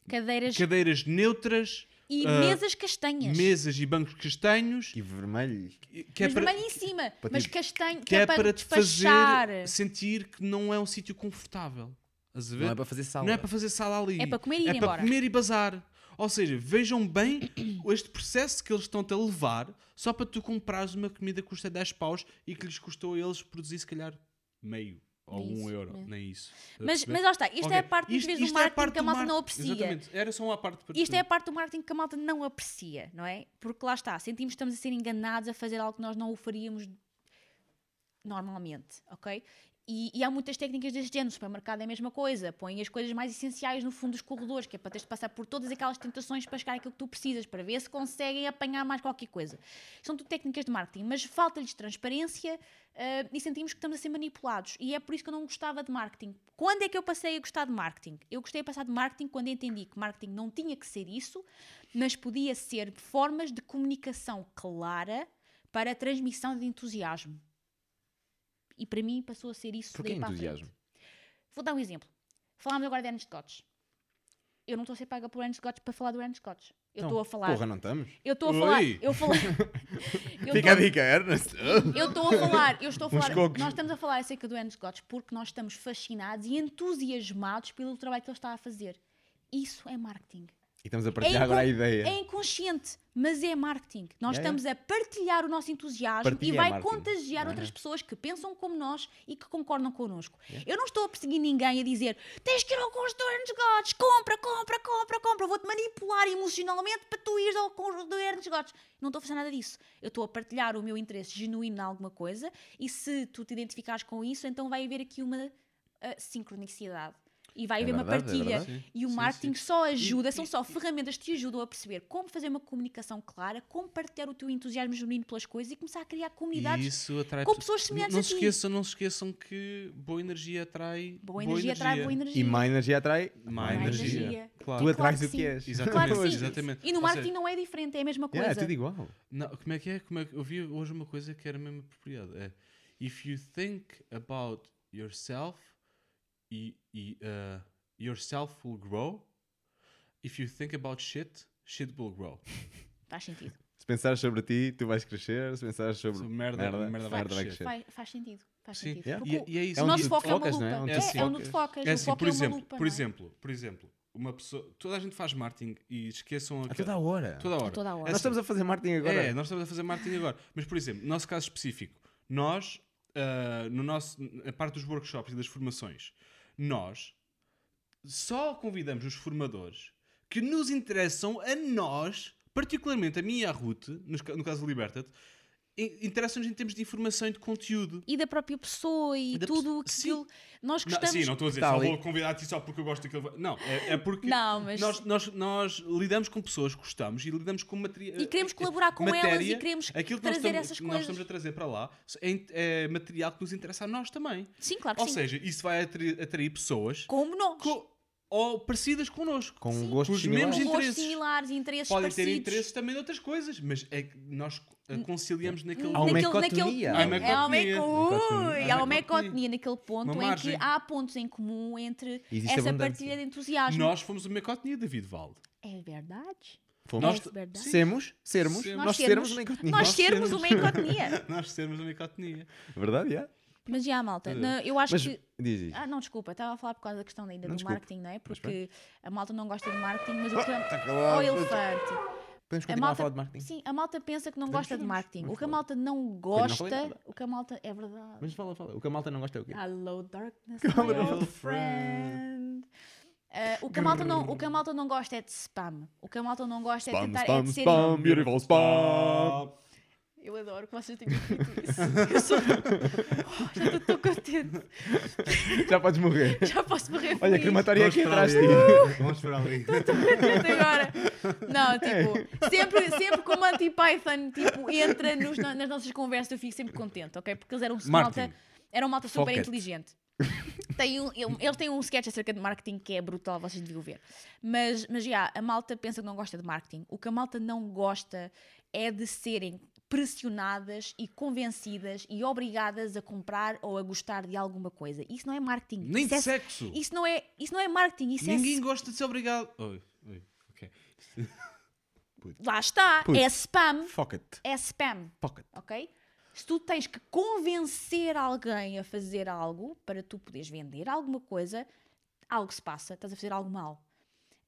B: Cadeiras
C: cadeiras neutras,
B: e
C: ah,
B: mesas castanhas.
C: mesas e bancos castanhos.
A: E vermelho.
C: Que é
B: mas
C: para,
B: vermelho em cima.
A: para
B: mas
A: tipo-
B: castanho, que,
C: que
B: é,
C: é
B: para,
C: para te
B: despachar.
C: fazer sentir que não é um sítio confortável.
A: Não é para fazer sala.
C: Não é para fazer sala ali.
B: É para comer e ir
C: É para
B: embora.
C: comer e bazar. Ou seja, vejam bem este processo que eles estão-te a levar só para tu comprares uma comida que custa 10 paus e que lhes custou a eles produzir se calhar meio ou
B: Nem
C: um
B: isso,
C: euro.
B: né?
C: Nem isso.
B: Mas, mas lá está, isto
C: Ok.
B: é a parte
C: Isto-
B: do
C: isto é a
B: marketing
C: parte
B: que a malta
C: mar-
B: não aprecia.
C: Exatamente. Era só uma parte para
B: Isto é a parte do marketing que a malta não aprecia, não é? Porque lá está, sentimos que estamos a ser enganados a fazer algo que nós não o faríamos normalmente, ok? E, e há muitas técnicas deste género. No supermercado é a mesma coisa. Põem as coisas mais essenciais no fundo dos corredores, que é para teres de passar por todas aquelas tentações para chegar àquilo que tu precisas, para ver se conseguem apanhar mais qualquer coisa. São tudo técnicas de marketing, mas falta-lhes transparência ah, e sentimos que estamos a ser manipulados. E é por isso que eu não gostava de marketing. Quando é que eu passei a gostar de marketing? Eu gostei a passar de marketing quando entendi que marketing não tinha que ser isso, mas podia ser formas de comunicação clara para a transmissão de entusiasmo. E para mim passou a ser isso
A: Porquê
B: daí a frente.
A: entusiasmo?
B: Vou dar um exemplo. Falámos agora de Ernest Scotts. Eu não estou a ser paga por Ernest Scotts para falar do Ernest Scotts. Eu
A: Então,
B: estou a falar.
A: Porra, não estamos?
B: Eu estou a falar.
C: Oi.
B: Eu eu
A: Fica a
B: tô-
A: dica, Ernest.
B: eu estou a falar, eu estou a falar, nós estamos a falar acerca do Ernest Scotts porque nós estamos fascinados e entusiasmados pelo trabalho que ele está a fazer. Isso é marketing.
A: E estamos a partilhar
B: É
A: agora a ideia.
B: É inconsciente, mas é marketing. Nós
A: Yeah,
B: estamos a partilhar o nosso entusiasmo
A: Partilha
B: e
A: é
B: vai
A: marketing.
B: contagiar
A: Uhum.
B: outras pessoas que pensam como nós e que concordam connosco. Eu não estou a perseguir ninguém a dizer tens que ir ao Ernest Gottes, compra, compra, compra, compra. Vou-te manipular emocionalmente para tu ires ao Ernest Gottes. Não estou a fazer nada disso. Eu estou a partilhar o meu interesse genuíno em alguma coisa e se tu te identificares com isso, então vai haver aqui uma ah, sincronicidade. E vai
A: É
B: haver uma
A: verdade, é
B: partilha.
A: verdade.
B: E o
C: Sim,
B: marketing
C: sim.
B: só ajuda,
C: E-
B: são só ferramentas que te ajudam a perceber como fazer uma comunicação clara, como partilhar o teu entusiasmo genuíno pelas coisas e começar a criar
C: E
B: comunidades.
C: isso atrai
B: com
C: pe-
B: pessoas
C: Não-
B: semelhantes
C: não,
B: a
C: se
B: ti.
C: esqueçam, não se esqueçam que boa energia atrai
B: Boa energia atrai boa energia.
A: E má energia atrai
C: Má
A: energia.
B: energia.
C: Claro.
A: Tu
B: É
A: atrais
B: claro
A: o
B: que
A: és.
C: Exatamente.
B: Claro que sim.
C: exatamente.
B: E no marketing
C: seja,
B: não é diferente, é a mesma coisa.
A: Yeah, é tudo igual.
C: Não, como é que é? Como é que eu vi hoje uma coisa que era mesmo apropriada. É if you think about yourself, e, e, uh, yourself will grow. If you think about shit, shit will grow.
B: Faz sentido.
A: Se pensares sobre ti, tu vais crescer. Se pensares sobre
C: Sobre merda, merda vai crescer.
B: Faz, faz sentido. Faz
C: Sim.
B: sentido.
A: Yeah.
C: E, e é isso.
A: É
B: o nosso foco é uma lupa.
A: é? Onde
B: É, é onde te focas.
C: É assim,
B: foco
C: por
B: é
C: exemplo,
B: lupa.
C: por
B: é?
C: exemplo, por exemplo, uma pessoa, toda a gente faz marketing e esqueçam
A: A
C: aquela-
A: toda a hora.
C: toda a hora.
B: A toda a hora.
C: É
A: Nós
C: assim,
A: estamos a fazer marketing agora.
C: É, nós estamos a fazer marketing agora. Mas, por exemplo, no nosso caso específico, nós, ah, no nosso, a parte dos workshops e das formações, nós só convidamos os formadores que nos interessam a nós, particularmente a mim e à Ruth, no caso do Liberta-te, in- interessam-nos em termos de informação e de conteúdo.
B: E da própria pessoa e
C: E da
B: tudo
C: pe-
B: aquilo. Nós
C: Não,
B: gostamos.
C: sim, não estou a dizer
A: Tá
C: só
A: ali.
C: vou convidar-te só porque eu gosto daquele. Não, é, é porque
B: Não, mas-
C: nós, nós, nós lidamos com pessoas que gostamos e lidamos com material.
B: E queremos colaborar com elas e queremos
C: aquilo que nós
B: trazer
C: estamos,
B: essas
C: que nós
B: coisas.
C: estamos a trazer para lá é, é material que nos interessa a nós também.
B: Sim, claro que
C: Ou
B: sim.
C: seja, isso vai atrair, atrair pessoas
B: Como nós.
C: co- ou parecidas connosco.
A: Com
B: Sim.
A: gostos
C: os mesmos
A: similares.
B: Com gostos
C: interesses.
B: similares e interesses
C: Podem ter
B: parecidos.
C: interesses também de outras coisas, mas é que nós conciliamos naquele.
A: Há uma ecotomia.
C: Há uma
B: É
C: ecotomia.
B: naquele ponto
C: Uma
B: em que
C: margem.
B: há pontos em comum entre
A: Existe
B: essa
A: abundância.
B: partilha de entusiasmo.
C: Nós fomos uma ecotomia, David Valde.
B: É verdade?
A: Fomos.
C: Nós-
B: é verdade?
A: Semos, sermos,
C: Sermos.
A: nós sermos uma ecotomia.
B: nós
C: Nós
B: sermos uma ecotomia.
C: Nós sermos uma ecotomia.
A: Verdade, é?
B: Mas já, malta,
C: Olha.
B: na- eu acho
A: Mas
B: que.
A: diz isso.
B: Ah, não, desculpa, estava a falar por causa da questão ainda
A: Não,
B: do
A: desculpa.
B: marketing, não é? Porque a malta não gosta de marketing, mas o que.
A: calado.
B: Oh, elefante.
A: Podemos
B: A
A: continuar a
B: malta,
A: falar de marketing?
B: sim, a malta pensa que não
A: Podemos,
B: gosta de marketing. O que a malta não
A: não
B: gosta.
A: nada.
B: O que a malta. É verdade.
A: Mas fala, fala. O que a malta não gosta é o quê?
B: Hello, darkness,
A: Come
B: my old friend. Ah, o, que a malta não, o que a malta não gosta é de spam. O que a malta não gosta é de tentar é de ser.
A: beautiful spam.
B: Eu adoro que vocês tenham feito isso. Eu sou... Oh, já estou tão contente.
A: Já podes morrer.
B: Já posso morrer
A: Olha,
B: feliz.
A: crematória aqui atrás de ti.
C: Vamos para ali.
B: contente agora. Não, tipo, sempre, sempre como Anti-Python tipo, entra nos- na- nas nossas conversas, eu fico sempre contente, ok? Porque eles eram malta, eram malta super inteligente. Tem um- ele- eles têm um sketch acerca de marketing que é brutal, vocês deviam ver. Mas, mas já, a malta pensa que não gosta de marketing. O que a malta não gosta é de serem pressionadas e convencidas e obrigadas a comprar ou a gostar de alguma coisa. Isso não é marketing.
C: Nem
B: isso,
C: de
B: é,
C: sexo.
B: isso não é, isso não é marketing, isso
C: Ninguém
B: é
C: gosta de ser obrigado. Oi, oi, ok.
B: Lá está,
A: Putz.
B: é spam,
A: Foca-te.
B: é spam,
A: Pocket.
B: ok? Se tu tens que convencer alguém a fazer algo para tu poderes vender alguma coisa, algo se passa, estás a fazer algo mal.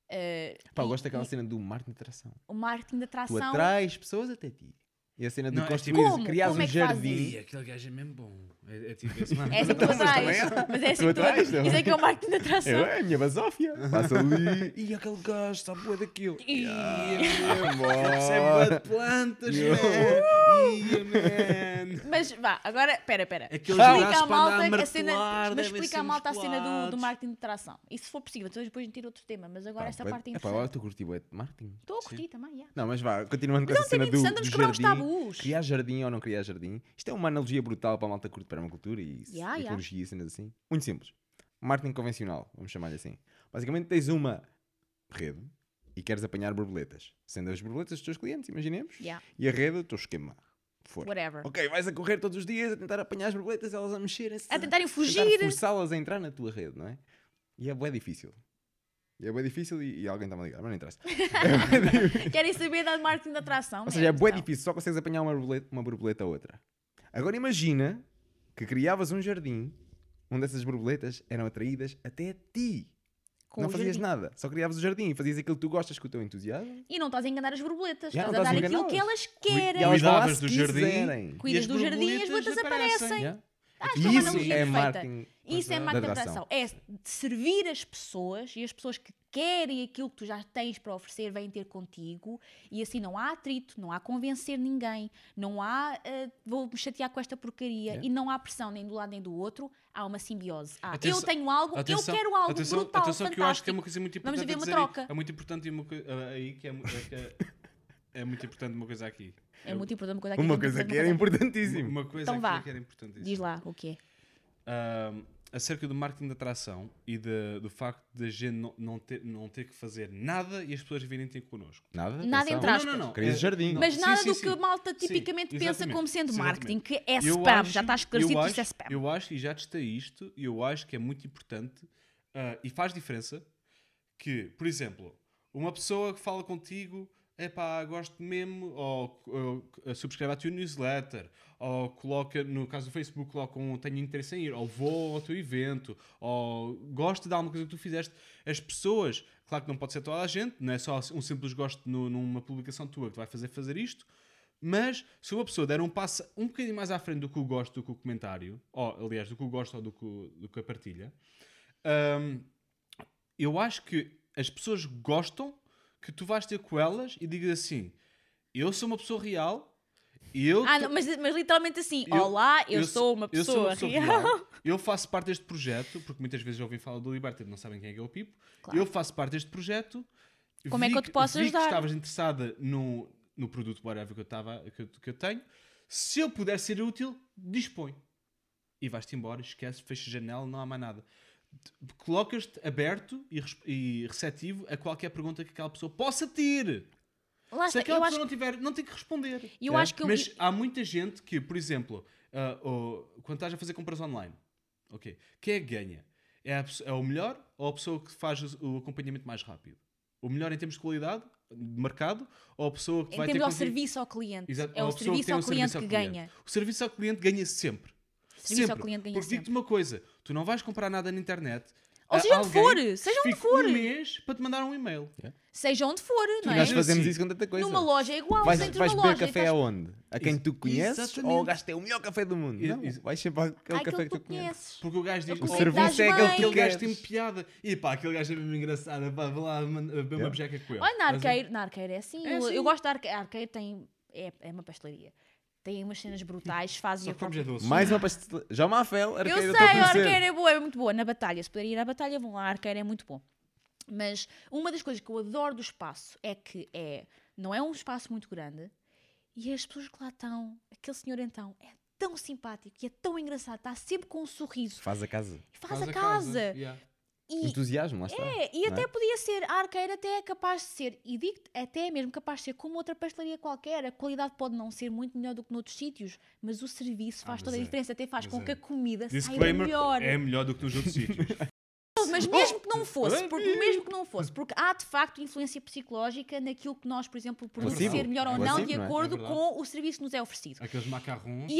B: Eh,
A: Pá, eu gosto daquela
B: e
A: cena do marketing de atração.
B: O marketing de
A: Tu
B: atração.
A: atrais pessoas até ti. E a cena de
C: Não, é
A: construir,
C: tipo-
A: criares
B: Como é
A: um
B: fazes
A: jardim.
C: Ih, aquele gajo é mesmo bom. É, é tipo esse mano.
B: É assim que tu atrais. Mas é assim
A: Tu também.
B: Isso é que é o marketing de atração.
A: Eu, é a minha basófia. Passa ali. E aquele gajo sabe bué daquilo.
B: Ih,
C: Isso é de plantas, man. Ia, man.
B: Mas vá, agora, espera, espera.
C: Aqueles
B: à
C: para
B: malta
C: a
B: a cena. Mas explica à malta a cena do, do marketing de atração. E se for possível, depois tiro outro tema, mas agora esta parte é
A: É pá,
B: interessante.
A: agora tu curti bué de marketing.
B: Estou a curtir também, já.
A: Não, mas vá, continuando com
B: é
A: essa cena do,
B: interessante,
A: do
B: vamos quebrar os
A: jardim.
B: tabus.
A: Criar jardim ou não criar jardim. Isto é uma analogia brutal para a malta curte permacultura e
B: ya.
A: ecologia e cenas assim. Muito simples. Marketing convencional, vamos chamar-lhe assim. Basicamente tens uma rede e queres apanhar borboletas. Sendo as borboletas os teus clientes, imaginemos.
B: Yeah.
A: E a rede o teu esquema. For.
B: Whatever.
A: Ok, vais a correr todos os dias a tentar apanhar as borboletas, elas a mexerem-se.
B: A tentarem
A: tentar
B: fugir.
A: forçá-las a entrar na tua rede, não é? E é bem difícil. E é bem difícil e, e alguém está-me a ligar, mas não interessa. É.
B: Querem saber da marketing de atração?
A: Ou seja, é
B: então.
A: difícil, só consegues apanhar uma borboleta, uma borboleta a outra. Agora imagina que criavas um jardim onde essas borboletas eram atraídas até a ti.
B: Com
A: não fazias
B: jardim.
A: nada, só criavas o jardim e fazias aquilo que tu gostas com o teu entusiasmo.
B: E não estás a enganar as borboletas.
A: Já,
B: estás a dar aquilo que elas querem.
A: E elas vão lá
C: Cuidavas
A: se
C: do jardim.
A: quiserem.
B: Cuidas
C: as
B: do jardim e as
C: borboletas
B: borboletas aparecem.
A: Yeah.
B: Acho que é uma
A: isso
B: analogia
A: é
B: perfeita.
A: marketing.
B: Isso é marketing de
A: atração.
B: É servir as pessoas e as pessoas que querem aquilo que tu já tens para oferecer vêm ter contigo e assim não há atrito, não há convencer ninguém, não há uh, vou-me chatear com esta porcaria e não há pressão nem do lado nem do outro, há uma simbiose. Há,
C: Atenção-
B: eu tenho algo,
C: Atenção-
B: eu quero algo
C: atenção,
B: brutal,
C: atenção que eu acho que é uma
B: fantástico.
C: coisa muito
B: Vamos
C: importante
B: haver
C: a
B: uma
C: dizer aí.
B: troca.
C: É muito importante ah, aí que é, é que é- é muito importante uma coisa aqui.
B: É muito importante uma coisa aqui.
A: Uma
B: é
A: coisa que era importantíssimo.
C: Uma coisa
B: Então
C: aqui
B: vá.
C: é era importante.
B: aqui. Diz lá o que é.
C: Ahm, acerca do marketing de atração e de- do facto de a gente não, não, ter, não ter que fazer nada e as pessoas virem ter connosco.
A: Nada?
B: Nada
A: atenção.
B: entre aspas.
C: Não, não, não.
A: Querias
C: É-
A: jardim.
C: não.
B: Mas
C: Sim,
B: nada
C: sim,
B: do
C: sim.
B: que a malta
C: Sim,
B: tipicamente pensa como sendo
C: Sim,
B: marketing, que é
C: Eu
B: spam,
C: acho-
B: já está esclarecido que isso é spam.
C: Eu acho, e já testei isto, e eu acho que é muito importante ah, e faz diferença que, por exemplo, uma pessoa que fala contigo, é pá, gosto mesmo, ou, ou subscreve a tua newsletter, ou coloca, no caso do Facebook, coloca um tenho interesse em ir, ou vou ao teu evento, ou gosto de alguma coisa que tu fizeste. As pessoas, claro que não pode ser toda a gente, não é só um simples gosto no- numa publicação tua que vai fazer fazer isto, mas se uma pessoa der um passo um bocadinho mais à frente do que o gosto, do que o comentário, ou aliás, do que o gosto ou do que, do que a partilha, hum, eu acho que as pessoas gostam que tu vais ter com elas e digas assim: Eu sou uma pessoa real e eu.
B: Ah,
C: tô-
B: não, mas, mas literalmente assim,
C: eu-
B: olá, eu,
C: eu
B: sou uma
C: eu
B: pessoa,
C: sou
B: real.
C: Eu faço parte deste projeto, porque muitas vezes já ouvi falar do Liberty e não sabem quem é que é o Pipo.
B: Claro.
C: Eu faço parte deste projeto.
B: Como é
C: vi
B: que eu te posso
C: vi
B: ajudar?
C: que estavas interessada no, no produto whatever que eu, tava, que, eu, que eu tenho. Se eu puder ser útil, dispõe. E vais-te embora, esquece, fecha a janela, não há mais nada. Colocas-te aberto e, e receptivo a qualquer pergunta que aquela pessoa possa ter.
B: Lá
C: Se aquela
B: eu
C: pessoa não tiver, não tem que responder.
B: eu acho que eu-
C: Mas há muita gente que, por exemplo, ah, oh, quando estás a fazer compras online, ok, quem é que ganha? É, a é o melhor ou a pessoa que faz o, o acompanhamento mais rápido? O melhor em termos de qualidade, de mercado, ou a pessoa que
B: em
C: vai ter
B: termos ao
C: contigo-
B: serviço ao cliente.
C: Exato,
B: É o serviço ao cliente
C: serviço
B: que
C: ao
B: ganha.
C: O serviço ao cliente ganha sempre.
B: Serviço ao
C: sempre.
B: cliente ganha
C: Porque
B: sempre.
C: digo-te uma coisa, tu não vais comprar nada na internet.
B: Ou
C: a
B: seja onde for, seja onde for.
C: um mês para te mandar um e-mail.
B: Seja onde for, não é?
A: Nós
C: dizer
A: fazemos
C: assim,
A: isso com tanta coisa.
B: Numa loja é igual,
A: Vais, vais beber
B: loja.
A: café
B: estás-
A: aonde? A quem tu conheces
C: Exatamente.
A: ou o gajo tem o melhor café do mundo? Não,
C: ex-
A: vais sempre àquele
B: Ai,
A: café
B: aquele
A: que tu
B: que tu
A: conheces.
B: conheces.
C: Porque o gajo diz:
B: O
C: "Oh,
B: serviço
A: é aquele
C: aquele gajo
A: queres."
C: tem piada. E pá, aquele gajo é mesmo engraçado. Pá, vou lá beber uma
A: Yeah.
C: bejeca com ele.
B: Olha, na arqueiro, na arqueiro é assim.
C: É
B: eu,
C: assim.
B: eu gosto da arqueiro. A arqueiro tem. É, é uma pastelaria. Tem umas cenas brutais, fazem
C: Só
B: a
C: que comes é
B: própria-
C: doce.
A: Mais uma pastela. Já uma afel,
B: Eu
A: arqueira,
B: sei,
A: estou a
B: a arqueira é boa, é muito boa. Na batalha, se puderem ir à batalha, vão lá, a arqueira é muito bom. Mas uma das coisas que eu adoro do espaço é que é, não é um espaço muito grande e as pessoas que lá estão, aquele senhor então, é tão simpático e é tão engraçado, está sempre com um sorriso
A: Faz a casa.
B: e faz, a casa.
C: Yeah.
B: E,
A: Entusiasmo, lá está.
B: é, e
A: não
B: até
A: é?
B: podia ser, a arqueira até é capaz de ser, e digo até é mesmo capaz de ser como outra pastelaria qualquer. A qualidade pode não ser muito melhor do que noutros sítios, mas o serviço
C: Ah,
B: faz
C: mas
B: toda a
C: é.
B: diferença, até faz
C: Mas
B: com
C: é.
B: que a comida saia
C: Disclaimer:
B: melhor.
C: é melhor do que nos outros sítios.
B: Mas mesmo que não fosse, porque, mesmo que não fosse, porque há de facto influência psicológica naquilo que nós, por exemplo,
A: Placebo.
B: ser melhor ou
A: É
B: não, de
A: é?
B: acordo
C: É
B: com o serviço que nos é oferecido.
C: Aqueles macarrons.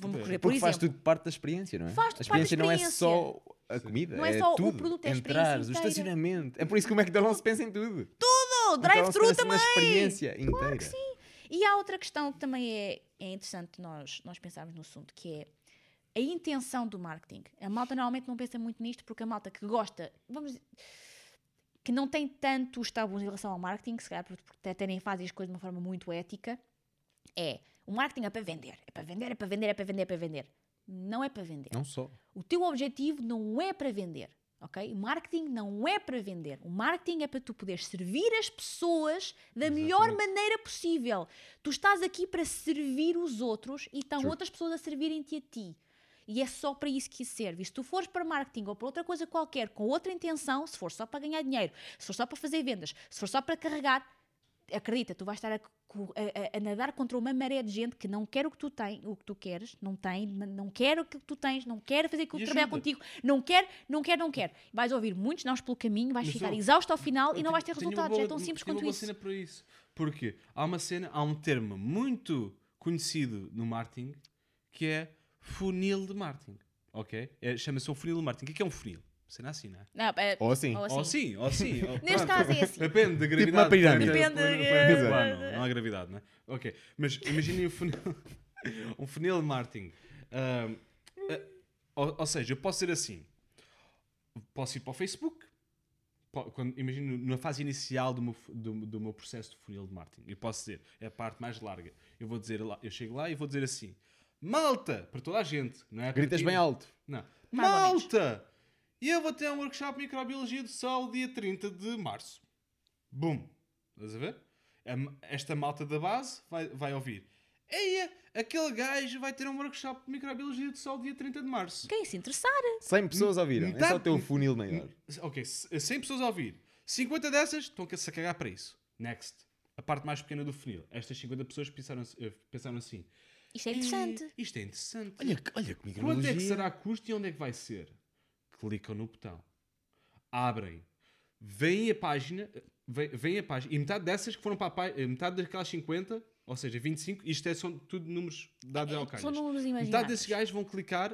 B: E vamos correr, por
A: Porque
B: exemplo,
A: faz tudo parte da experiência, não é?
B: Faz
A: a
B: tudo parte da
A: experiência não é
B: experiência.
A: só a comida,
B: Não é
A: é,
B: só o
A: tudo.
B: produto, é a
A: Entrares, o
B: experiência
A: estacionamento. É por isso que o McDonald's pensa em tudo.
B: oh,
A: McDonald's
B: drive-thru também!
A: na experiência inteira.
B: que sim. E há outra questão que também é, é interessante nós, nós pensarmos no assunto, que é a intenção do marketing. A malta normalmente não pensa muito nisto porque a malta que gosta, vamos dizer, que não tem tanto os tabus em relação ao marketing, se calhar porque até até nem fazem as coisas de uma forma muito ética, é o marketing é para vender, é para vender, é para vender, é para vender, é para vender. Não é para vender.
A: Não só.
B: O teu objetivo não é para vender, ok? O marketing não é para vender. O marketing é para tu poderes servir as pessoas da melhor maneira possível. Tu estás aqui para servir os outros e estão
A: True.
B: outras pessoas a servirem-te a ti. E é só para isso que isso serve. E se tu fores para marketing ou para outra coisa qualquer com outra intenção, se for só para ganhar dinheiro, se for só para fazer vendas, se for só para carregar, acredita, tu vais estar a, a- a- nadar contra uma maré de gente que não quer o que tu tens, o que tu queres, não tem, não quer o que tu tens, não quer fazer aquilo que trabalhar contigo, não quer, não quer, não quer. Vais ouvir muitos nãos pelo caminho, vais
C: Mas
B: ficar
C: eu-
B: exausto ao final e não vais ter resultados. é
C: boa-
B: tão simples quanto isso.
C: cena para isso. Porque há uma cena, há um termo muito conhecido no marketing que é funil de marketing. Ok? É- Chama-se um funil de marketing. O que é que é um funil? Cena assim, não é?
B: Não, é-
A: Ou assim.
B: ou
C: Ou sim, ou sim. ou-
B: Neste caso é assim.
C: Depende da gravidade.
A: uma pirâmide.
B: Depende da- Exato.
C: não, não há gravidade, não é? Ok. Mas imaginem um funil, um funil de marketing. Ahm, ah, ou, ou seja, eu posso ser assim. Posso ir para o Facebook. Quando, imagino na fase inicial do meu, do, do meu processo de funil de marketing. Eu posso dizer, é a parte mais larga. Eu vou dizer lá, eu chego lá e vou dizer assim: Malta! Para toda a gente, não é?
A: Gritas bem alto.
C: Não.
B: Menos.
C: Malta! E eu vou ter um workshop de microbiologia do sol dia 30 de março. Bum! Estás a ver? A Esta malta da base vai, vai ouvir. Eia, aquele gajo vai ter um workshop de microbiologia do sol dia 30 de março.
B: Quem se interessar?
A: 100 pessoas ouviram. É só o
C: Metade-
A: teu funil maior.
C: Ok, c- 100 pessoas a ouvir. 50 dessas estão-se a cagar para isso. Next. A parte mais pequena do funil. Estas 50 pessoas pensaram, eh, pensaram assim.
B: Isto é interessante.
C: "Ei, Isto é interessante.
A: Olha, que- olha que
C: Quanto é que
A: microbiologia.
C: será a custo e onde é que vai ser? Clicam no botão. Abrem. Veem a página. Vem, vem a página. E metade dessas que foram para a página. Metade daquelas 50, ou seja, 25, isto é, são tudo números dados ao calhas.
B: São números
C: Metade desses gajos vão clicar,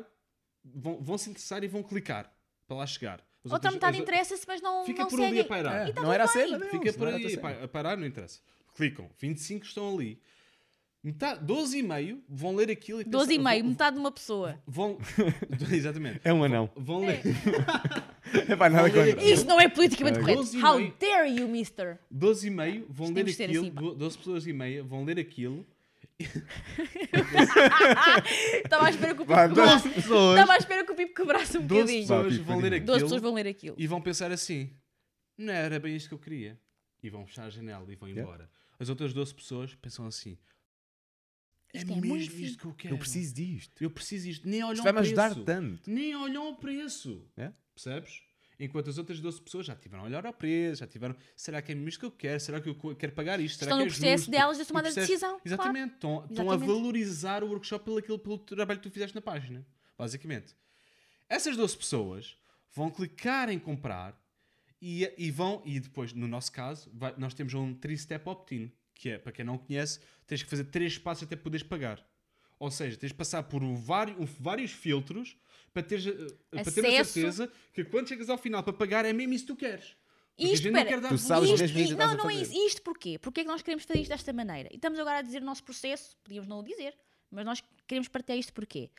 C: vão, vão se interessar e vão clicar para lá chegar. As
B: Outra
C: outras-
B: metade
C: as-
B: interessa-se, mas não,
C: Fica
B: não
C: por ali
B: segue.
C: a pairar.
A: É,
B: tá
A: não era a cena
C: Fica por
A: não era a
C: aí,
A: tua cena.
C: pa- a parar, não interessa. Clicam, 25 estão ali. Metade, 12 e meio vão ler aquilo e
B: 12 e
C: pensar-
B: meio,
C: vão-
B: metade de uma pessoa.
C: Vão. Exatamente.
A: É um anão.
C: Vão ler.
A: É pá, nada contra.
B: Isto não é politicamente
A: É.
B: correto.
C: 12
B: How
C: meio.
B: dare you, mister?
C: 12 e meio vão ler aquilo.
B: assim, pá.
C: do- 12 pessoas e meia vão ler aquilo.
B: Estava à espera que o Pipo quebrasse.
A: 12 pessoas.
B: Estava à espera que o Pipo quebrasse um
C: 12
B: bocadinho.
C: pessoas
A: Vá, Pipo,
C: vão ler aquilo.
B: 12 pessoas vão ler aquilo.
C: E vão pensar assim: não era bem isto que eu queria. E vão fechar a janela e vão
A: Yeah.
C: embora. As outras 12 pessoas pensam assim: é
B: Isto é
C: mesmo
B: muito
C: isto que eu quero.
A: Eu preciso disto.
C: Eu preciso isto. Nem olham
A: Isto vai-me ajudar
C: preço.
A: tanto.
C: Nem olham o preço.
A: É?
C: Percebes? Enquanto as outras 12 pessoas já tiveram a olhar ao preço, já tiveram. Será que é mesmo isto que eu quero? Será que eu quero pagar isto? Será
B: Estão
C: que
B: no
C: é
B: processo
C: justo?
B: delas de
C: No
B: tomada de
C: processo-
B: decisão, claro.
C: Exatamente. Estão, estão a
B: Exatamente.
C: valorizar o workshop pelo, aquilo, pelo trabalho que tu fizeste na página. Basicamente. Essas 12 pessoas vão clicar em comprar e, e vão. E depois, no nosso caso, vai- nós temos um 3-step opt-in. Que é, para quem não conhece, tens que fazer 3 passos até poderes pagar. Ou seja, tens de passar por vários, vários filtros para teres, eh, para ter a certeza que quando chegas ao final para pagar é mesmo isso que tu queres. Porque
B: Isto,
C: a gente não
B: espera,
C: quer dar
A: Tu sabes
C: devolução.
A: mesmo
B: Isto,
A: que estás
B: não, não é isso. Isto porquê? Porque é que nós queremos fazer isto desta maneira? E estamos agora a dizer o nosso processo, podíamos não o dizer, mas nós queremos partilhar isto porquê?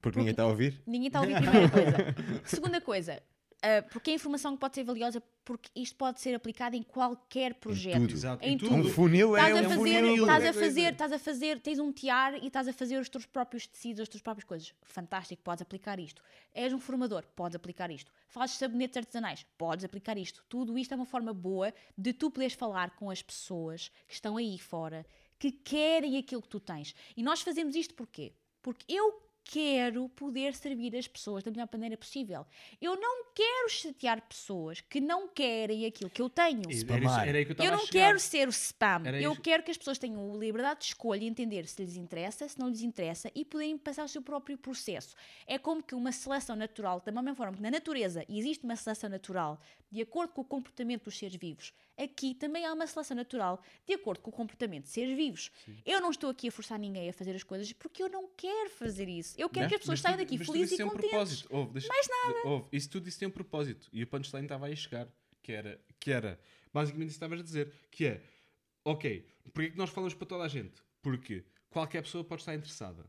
A: Porque ninguém está a ouvir.
B: Ninguém está a ouvir a primeira coisa. Segunda coisa, ah, porque a informação que pode ser valiosa, porque isto pode ser aplicado em qualquer projeto.
A: tudo.
C: Exato,
B: Em
C: em
B: tudo.
A: Um funil é
B: Estás a
A: um
B: fazer,
A: funil.
B: estás a fazer, estás a fazer, tens um tiar e estás a fazer os teus próprios tecidos, as tuas próprias coisas. Fantástico, podes aplicar isto. És um formador, podes aplicar isto. Fazes sabonetes artesanais, podes aplicar isto. Tudo isto é uma forma boa de tu poderes falar com as pessoas que estão aí fora, que querem aquilo que tu tens. E nós fazemos isto porquê? Porque eu quero poder servir as pessoas da melhor maneira possível. Eu não quero chatear pessoas que não querem aquilo que eu tenho.
C: Era, isso- era eu
B: Eu não quero ser o spam.
C: Era
B: Eu
C: isso.
B: quero que as pessoas tenham a liberdade de escolha e entender se lhes interessa, se não lhes interessa e poderem passar o seu próprio processo. É como que uma seleção natural, da mesma forma que na natureza existe uma seleção natural de acordo com o comportamento dos seres vivos, aqui também há uma seleção natural de acordo com o comportamento de seres vivos. Eu não estou aqui a forçar ninguém a fazer as coisas porque eu não quero fazer isso. Eu quero
A: Né?
B: que as pessoas saiam daqui felizes e
C: um
B: contentes.
C: propósito. Ouve, deixa-
B: Mais nada.
C: Ouve, isso tudo isso tem um propósito. E o punchline estava aí a chegar. Que era, que era basicamente isso que estavas a dizer. Que é, ok, porquê que nós falamos para toda a gente? Porque qualquer pessoa pode estar interessada.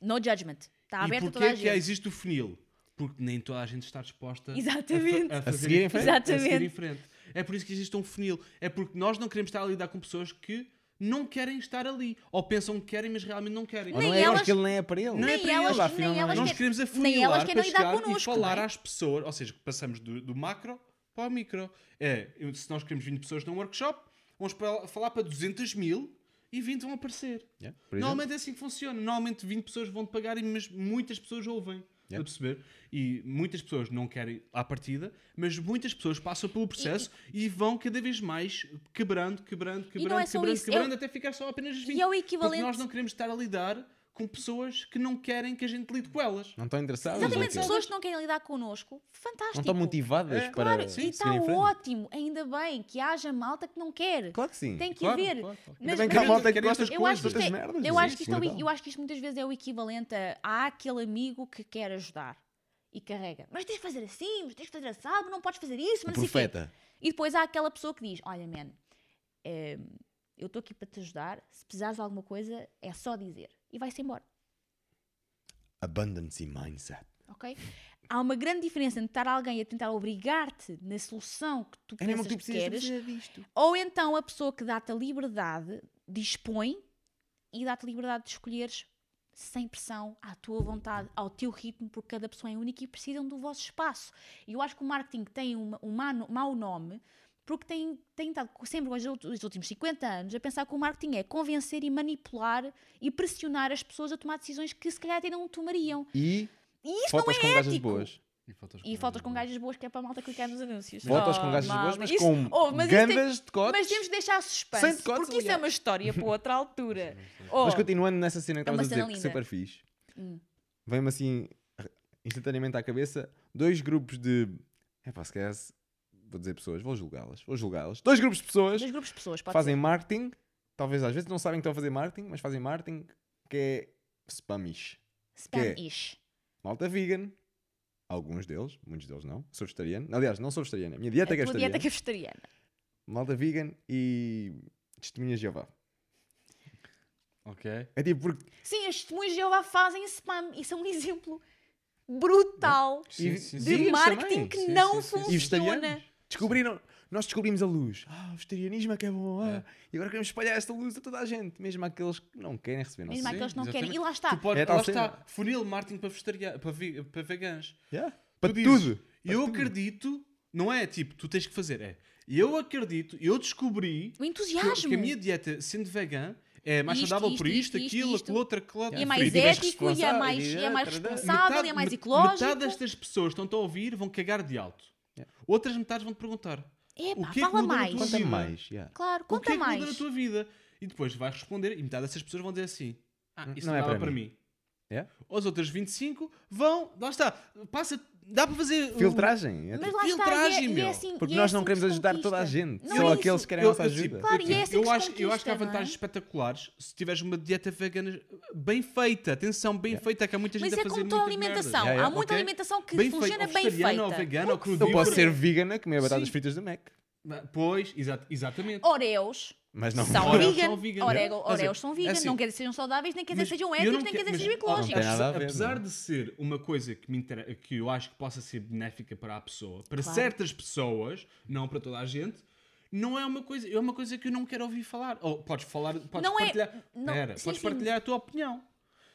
B: No judgment. Está
C: e
B: aberto a toda a
C: que
B: gente.
C: existe o funil? Porque nem toda a gente está disposta a
B: Exatamente.
C: fa- a, fazer
A: seguir em frente.
C: A seguir
B: Exatamente.
C: em frente. É por isso que existe um funil. É porque nós não queremos estar a lidar com pessoas que não querem estar ali. Ou pensam que querem, mas realmente não querem.
A: Ou
B: Nem
A: não é
B: elas-
A: que ele nem é para ele.
C: Não é
B: Nem
C: para
B: elas-
C: eles,
B: nem
A: afinal, não é.
B: elas
C: Nós
B: querem-
C: queremos
B: nem
C: afunilar
B: elas
C: para chegar e
B: connosco,
C: falar
B: é?
C: às pessoas, ou seja, passamos do, do macro para o micro. É, se nós queremos 20 pessoas num workshop, vamos para- falar para 200 mil e 20 vão aparecer.
A: Yeah.
C: Normalmente é assim que funciona. Normalmente 20 pessoas vão te pagar, mas muitas pessoas ouvem.
A: Yeah.
C: A perceber? E muitas pessoas não querem à partida, mas muitas pessoas passam pelo processo e, vão cada vez mais quebrando, quebrando, quebrando,
B: é
C: quebrando,
B: isso,
C: quebrando, até ficar só apenas as 20.
B: E é o
C: Porque
B: equivalente.
C: nós não queremos estar a lidar com pessoas que não querem que a gente lide com elas.
A: Não estão interessados.
B: Exatamente,
A: quê?
B: pessoas que não querem lidar connosco, fantástico.
A: Não estão motivadas
C: É,
A: para
B: Claro,
A: seguir
B: e está ótimo, ainda bem que haja malta que não quer.
A: Claro que sim.
B: Tem que
C: Claro,
B: haver.
C: claro, claro.
A: Ainda
B: Mas-
A: bem que há malta que gosta
C: estas
B: eu acho, que
A: destas
B: isto é,
A: merdas.
B: eu, acho que isto é, eu acho que isto muitas vezes é o equivalente a há aquele amigo que quer ajudar e carrega. Mas tens que fazer assim, mas tens que fazer assado, não podes fazer isso,
A: O
B: mas não sei o quê."
A: profeta.
B: E depois há aquela pessoa que diz: Olha, man, eh, eu estou aqui para te ajudar. Se precisares de alguma coisa, é só dizer. E vai-se embora.
A: Abundance mindset.
B: Ok? Há uma grande diferença entre estar alguém a tentar obrigar-te na solução que tu
A: É
B: pensas
A: que tu
B: que, queres, ou então a pessoa que dá-te a liberdade dispõe e dá-te a liberdade de escolheres sem pressão, à tua vontade, ao teu ritmo, porque cada pessoa é única e precisam do vosso espaço. E eu acho que o marketing tem um má- mau nome porque tem, tem estado sempre os outros- os últimos 50 anos a pensar que o marketing é convencer e manipular e pressionar as pessoas a tomar decisões que se calhar até não tomariam.
A: E
B: E isto
A: fotos
B: não
A: com
B: é
A: gajas
B: ético.
A: boas.
C: E fotos
B: E fotos com gajas boas que é para a malta clicar nos anúncios.
A: Fotos
B: Oh,
A: com gajas boas,
B: malta.
A: mas
B: Isso-
A: com
B: oh, mas isso tem-
A: gandas de cotes.
B: Mas temos de deixar suspense,
A: decotes,
B: porque isso é
A: aliás.
B: uma história para outra altura. Oh,
A: Mas continuando nessa cena que
B: É
A: estavas a dizer,
B: cena
A: que
B: linda.
A: super fixe,
B: Hum.
A: vem-me assim, instantaneamente à cabeça, dois grupos de. É pá, se calhar, vou dizer pessoas, vou julgá-las, vou julgá-las. Dois grupos de pessoas
B: dois grupos de pessoas, pode
A: fazem
B: ser.
A: marketing, talvez às vezes não sabem que estão a fazer marketing, mas fazem marketing que é spamish. é-
B: Spam-ish.
A: Malta vegan, alguns deles, muitos deles não. Sou vegetariano. Aliás, não sou vegetariano, a minha dieta é
B: A tua
A: vegetariana.
B: dieta que é vegetariana.
A: Malta vegan e testemunhas de Jeová.
C: Ok.
A: É tipo porque.
B: Sim, as testemunhas de Jeová fazem spam. Isso é um exemplo brutal
C: Sim, sim,
B: de
C: sim.
B: Marketing que
C: Sim,
B: não
C: sim, sim.
A: E
B: funciona.
A: vegetarianos. Descobriram, nós descobrimos a luz. Ah, o vegetarianismo é que é bom. ah,
C: É.
A: E agora queremos espalhar esta luz a toda a gente, mesmo aqueles que não querem receber. Não
B: Mesmo aqueles que não
C: exatamente.
B: querem. E lá está.
C: Tu podes,
A: É
C: lá
A: cena.
C: está, funil marketing para, vegetarianos, para, ve- para vegans.
A: Yeah.
C: Tu
A: Para
C: dizes,
A: tudo. Para
C: Eu
A: tudo.
C: acredito, não é tipo, tu tens que fazer, é. Eu acredito, eu descobri
B: O
C: que,
B: entusiasmo.
C: que a minha dieta, sendo vegã, é mais
B: Isto,
C: saudável
B: isto,
C: por isto,
B: isto,
C: aquilo,
B: isto.
C: aquilo, outro, aquilo.
B: E é mais ético, e é mais,
A: e
B: é mais
A: outra,
B: responsável, e é mais ecológico.
C: Metade destas pessoas que estão a ouvir vão cagar de alto.
A: Yeah.
C: Outras metades vão te perguntar.
B: Epá,
C: o que é que
B: fala
C: muda na
B: mais.
C: tua
A: Conta
C: vida?
A: mais. yeah.
B: Claro,
C: O
B: conta
C: que é que
B: mais.
C: muda na tua vida? E depois vais responder e metade dessas pessoas vão dizer assim: Ah, isso
A: Não
C: não,
A: é para
C: para
A: mim.
C: mim.
A: Yeah.
C: As outras 25 vão, lá está, passa, dá para fazer.
A: Filtragem. é
B: Mas lá está, e é,
C: Filtragem,
B: e é
C: meu.
B: assim,
A: Porque
B: é
A: nós não
B: assim
A: queremos
B: que
A: ajudar toda a gente.
B: Não
A: Só
B: é
A: aqueles
B: isso.
A: que querem a
C: Eu-
A: nossa
C: eu, tipo,
A: ajuda.
B: Claro,
C: eu,
B: e é
C: tipo,
B: assim
C: eu acho, eu acho que há
B: não é?
C: vantagens espetaculares se tiveres uma dieta vegana bem feita. Atenção, bem feita, que há muita gente
B: Mas
C: a
B: é
C: fazer
B: como toda a
C: muitas merdas.
B: alimentação.
A: Yeah, yeah,
B: Há muita
C: ok.
B: alimentação que
C: Bem
B: funciona bem
C: vegetariano ou
B: feita.
C: vegano ou
A: Eu posso ser vegan a comer batatas fritas do Mac.
C: Pois, exa- exatamente.
B: Oreos
A: Mas não.
B: são
C: Oreos
B: vegan.
C: são vegan.
B: Orego- Oreos são vegan.
C: é assim,
B: não quer dizer que sejam saudáveis, nem quer dizer que sejam éticos, nem
C: que-
B: quer dizer que sejam ecológicos.
A: ver,
C: Apesar
A: não.
C: de ser uma coisa que, me inter... que eu acho que possa ser benéfica para a pessoa, para
B: Claro.
C: certas pessoas, não para toda a gente, não é uma coisa, é uma coisa que eu não quero ouvir falar. Ou podes falar, podes
B: Não é-
C: partilhar,
B: não-
C: Pera,
B: sim,
C: podes
B: sim.
C: partilhar a tua opinião.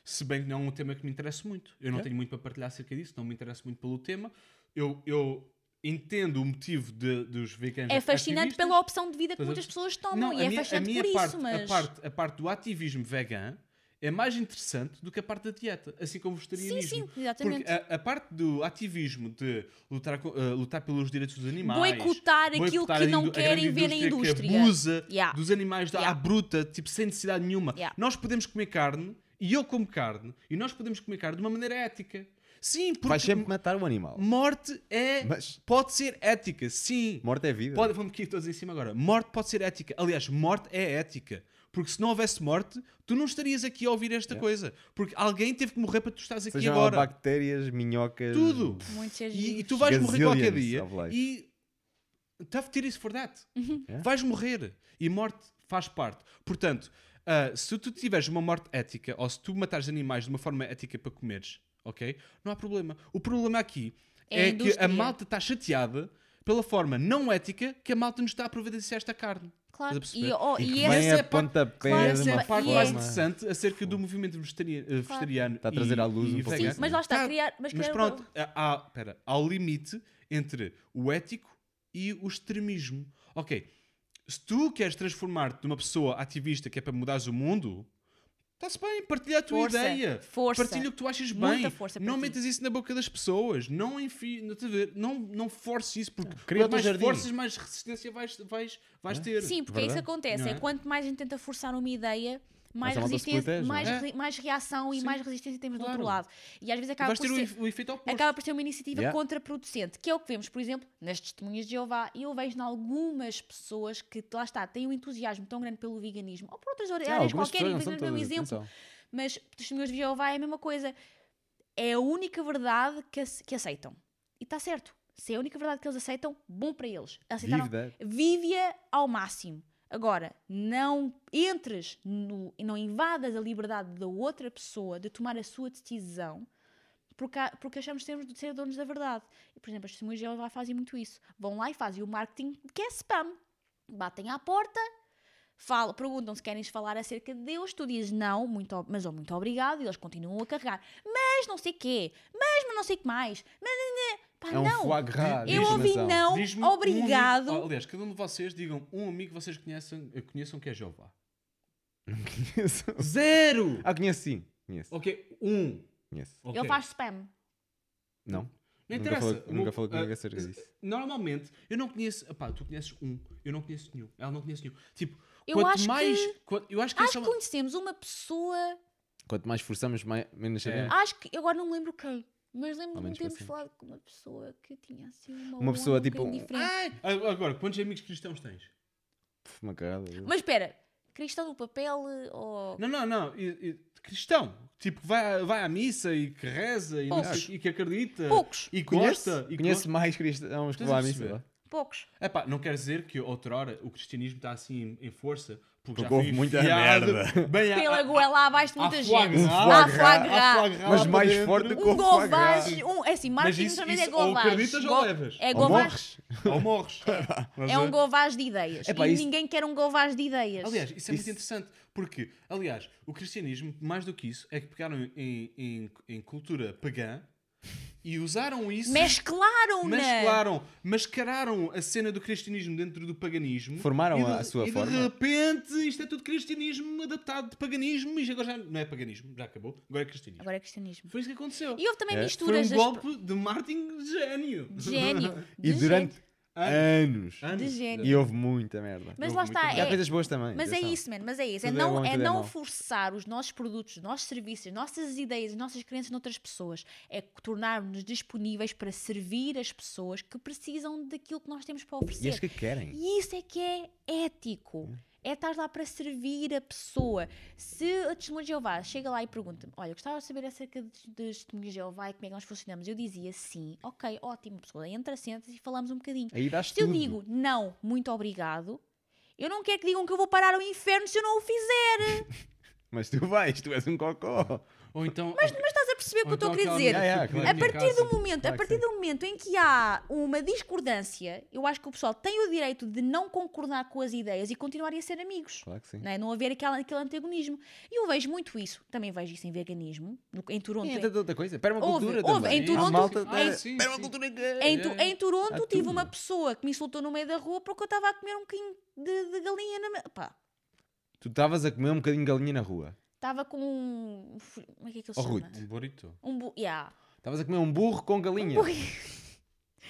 C: Se bem que não é um tema que me interessa muito. Eu não
A: É.
C: tenho muito para partilhar acerca disso, não me interesso muito pelo tema. Eu, eu entendo o motivo de- dos veganos
B: É fascinante pela opção de vida que muitas pessoas tomam
C: Não,
B: e é
C: minha-
B: fascinante por
C: parte,
B: isso, mas
C: a, parte, a parte do ativismo vegan é mais interessante do que a parte da dieta, assim como o
B: sim,
C: vegetarianismo.
B: sim, exatamente.
C: Porque a, a parte do ativismo de lutar, eh, lutar pelos direitos dos animais,
B: Boicotar aquilo
C: boicotar
B: que
C: a
B: não querem ver na
C: Que
B: indústria.
C: abusa
B: Yeah.
C: dos animais
B: Yeah.
C: à bruta, tipo, sem necessidade nenhuma.
B: Yeah.
C: Nós podemos comer carne, e eu como carne, e nós podemos comer carne de uma maneira ética. Sim, porque
A: Vais sempre matar o animal.
C: morte é,
A: Mas-
C: pode ser ética, sim.
A: Morte é vida.
C: Pode, vamos aqui todos em cima agora. Morte pode ser ética. Aliás, morte é ética. Porque se não houvesse morte, tu não estarias aqui a ouvir esta coisa. Porque alguém teve que morrer para tu estás aqui
A: Sejam
C: agora.
A: bactérias, minhocas.
C: Tudo.
B: Muitos seres
C: E, e tu vais morrer qualquer dia. E. Tough titties for that.
A: Yeah.
C: Vais morrer. E morte faz parte. Portanto, ah, se tu tiveres uma morte ética, ou se tu matares animais de uma forma ética para comeres, ok? Não há problema. O problema aqui
B: É a
C: é, que a malta está chateada pela forma não ética que a malta nos está a providenciar esta carne.
B: Claro.
C: A?
B: E, oh,
A: E
B: e
C: essa é
A: a
C: a parte-
A: pontapé
B: claro,
A: de
C: Essa é
A: uma
C: a parte mais
B: é-
C: interessante acerca do movimento eh, vegetariano.
A: Está a trazer à luz
C: e
A: um pouco isso,
B: mas lá está,
C: Tá,
B: criar. Mas,
C: Mas pronto, há, há- pera, há o limite entre o ético e o extremismo. Ok, se tu queres transformar-te numa pessoa ativista que é para mudares o mundo, está-se bem, partilha a tua
B: Força,
C: ideia.
B: força.
C: Partilha o que tu achas
B: Muita
C: bem. não
B: ti.
C: metas isso na boca das pessoas. Não enfie, não, te ver, não, não forces isso, porque quanto mais
A: jardim.
C: forças, mais resistência vais, vais, vais ter.
B: Sim, porque é isso que
A: Verdade.
B: acontece.
C: Não
B: É
C: é?
B: quanto mais a gente tenta forçar uma ideia, mais resistência,
A: protege, não
B: mais,
C: É.
B: re- mais reação e
C: Sim.
B: mais resistência temos do
C: Claro.
B: outro lado. E às vezes
C: E
B: acaba por
C: o,
B: ser,
C: o
B: acaba por ser uma iniciativa
A: Yeah.
B: contraproducente, que é o que vemos, por exemplo, nas testemunhas de Jeová, e eu vejo em algumas pessoas que, lá está, têm um entusiasmo tão grande pelo veganismo, ou por outras áreas
A: Ah, algumas
B: qualquer,
A: pessoas não
B: e um
A: todas,
B: exemplo,
A: atenção.
B: mas testemunhas de Jeová é a mesma coisa. É a única verdade que, ace- que aceitam. E está certo. Se é a única verdade que eles aceitam, bom para eles. Aceitaram, vive-a ao máximo. Agora, não entres no, não invadas a liberdade da outra pessoa de tomar a sua decisão porque, porque achamos que temos de ser donos da verdade. E, por exemplo, as testemunhas de Jeová fazem muito isso. Vão lá e fazem o marketing que é spam. Batem à porta, falam, perguntam se querem falar acerca de Deus, tu dizes não, muito, mas oh, muito obrigado, e eles continuam a carregar. Mas não sei quê, mas não sei o que mais. Mas, pá,
A: É um
B: não.
A: foie gras. de
B: Eu ouvi não,
C: Diz-me um
B: obrigado.
C: amigo- aliás, cada um de vocês digam um amigo que vocês conheçam, conheçam que é Jeová.
A: Conheço.
C: Zero!
A: Ah, conheço sim. Conheço.
C: Ok, um.
A: Conheço.
C: Ok.
B: Ele faz spam.
A: Não.
C: Não
A: Nunca
C: interessa.
A: falei-
C: O
A: nunca falei comigo acerca disso.
C: Normalmente, eu não conheço. Epá, tu conheces um, eu não conheço nenhum. Ela não conhece nenhum. Tipo,
B: Eu
C: quanto
B: acho
C: mais.
B: que-
C: quanto- eu acho que
B: Acho
C: é
B: que conhecemos uma pessoa.
A: Quanto mais forçamos, mais, menos sabemos.
B: Acho que. Eu agora não me lembro quem. Mas lembro-me de termos falado com uma pessoa que tinha assim uma.
A: Uma pessoa,
B: um
A: tipo.
C: Ai! Ah, Agora, quantos amigos cristãos tens?
A: Puf, Uma cagada.
B: Mas espera, cristão do papel ou.
C: Não, não, não. e- e- cristão. Tipo, que vai, vai à missa e que reza e, não e que acredita.
B: Poucos.
C: E que
A: Conheço,
C: gosta. E gosta.
A: mais cristãos que
C: a
A: à missa.
B: Poucos.
C: Epá, não quer dizer que outrora o cristianismo está assim em, em força. Porque,
A: Porque houve muita merda.
C: Bem
B: Pela goela abaixo de muita gente.
A: foie gras Mas mais forte do que
B: Um
A: o gras.
B: Um, é assim,
C: isso,
B: também
C: isso
B: é
C: ou
B: govaz.
C: acreditas ou levas.
B: É
A: Ou
B: govaz.
A: morres.
C: Ou morres.
B: É um govaz de ideias.
A: Epá,
B: e
A: isso-
B: ninguém quer um govaz de ideias.
C: Aliás, isso é muito interessante, porque, aliás, o cristianismo, mais do que isso, é que pegaram em, em, em cultura pagã e usaram isso.
B: Mesclaram-na!
C: Mesclaram, mascararam a cena do cristianismo dentro do paganismo.
A: Formaram
C: e de,
A: a sua
C: e
A: forma.
C: de repente isto é tudo cristianismo adaptado de paganismo e agora já não é paganismo, já acabou, agora é cristianismo.
B: Agora é cristianismo.
C: Foi isso que aconteceu.
B: E houve também
A: É.
C: Foi
B: misturas
C: um
B: das-
C: golpe de Martin de gênio.
B: de gênio.
A: E durante
B: gênio.
A: Anos.
C: Anos.
B: De gênio.
A: E houve muita merda.
B: Mas
C: Houve
B: lá está,
A: E há
B: é,
A: coisas boas também.
B: Mas é
A: atenção.
B: isso, mano, mas é isso. É
A: Tudo é
B: não,
A: bom e
B: é
A: é
B: não forçar os nossos produtos, os nossos serviços, as nossas ideias, as nossas crenças noutras pessoas. É tornarmos-nos disponíveis para servir as pessoas que precisam daquilo que nós temos para
A: E
B: oferecer.
A: as que querem.
B: E isso é que é ético. É estar lá para servir a pessoa. Se a testemunha de Jeová chega lá e pergunta-me: Olha, gostava de saber acerca dos dos testemunhos de Jeová e como é que nós funcionamos. Eu dizia sim, ok, ótimo, pessoa, entra, senta e falamos um bocadinho.
A: Aí dás
B: Se eu
A: tudo.
B: digo não, muito obrigado, eu não quero que digam que eu vou parar ao inferno se eu não o fizer.
A: Mas tu vais, tu és um cocó.
C: Ou então.
B: Mas estás a perceber o que eu
C: ou
B: estou a
C: então
B: querer dizer?
A: é,
C: que
A: claro.
B: A partir do momento, a partir do momento em que há uma discordância, eu acho que o pessoal tem o direito de não concordar com as ideias e continuarem a ser amigos.
A: Claro que sim.
B: Não, é? não haver aquela, aquele antagonismo. E eu vejo muito isso. Também vejo isso em veganismo, no- em Toronto.
A: E
B: em-
A: outra coisa. Permacultura
B: houve,
A: também.
B: em Toronto-
A: Há malta
C: Ah,
A: da-
C: sim,
A: permacultura que-
B: Em,
C: É,
B: em Toronto tive uma pessoa que me insultou no meio da rua porque eu estava a comer um bocadinho de, de galinha na Pá,
A: Tu estavas a comer um bocadinho de galinha na rua.
B: Estava com um. Como é que é que ele
A: Oh,
B: chama?
A: Ruth.
C: Um burrito.
B: Um bu... yeah.
A: Estavas a comer um burro com galinha.
B: burro.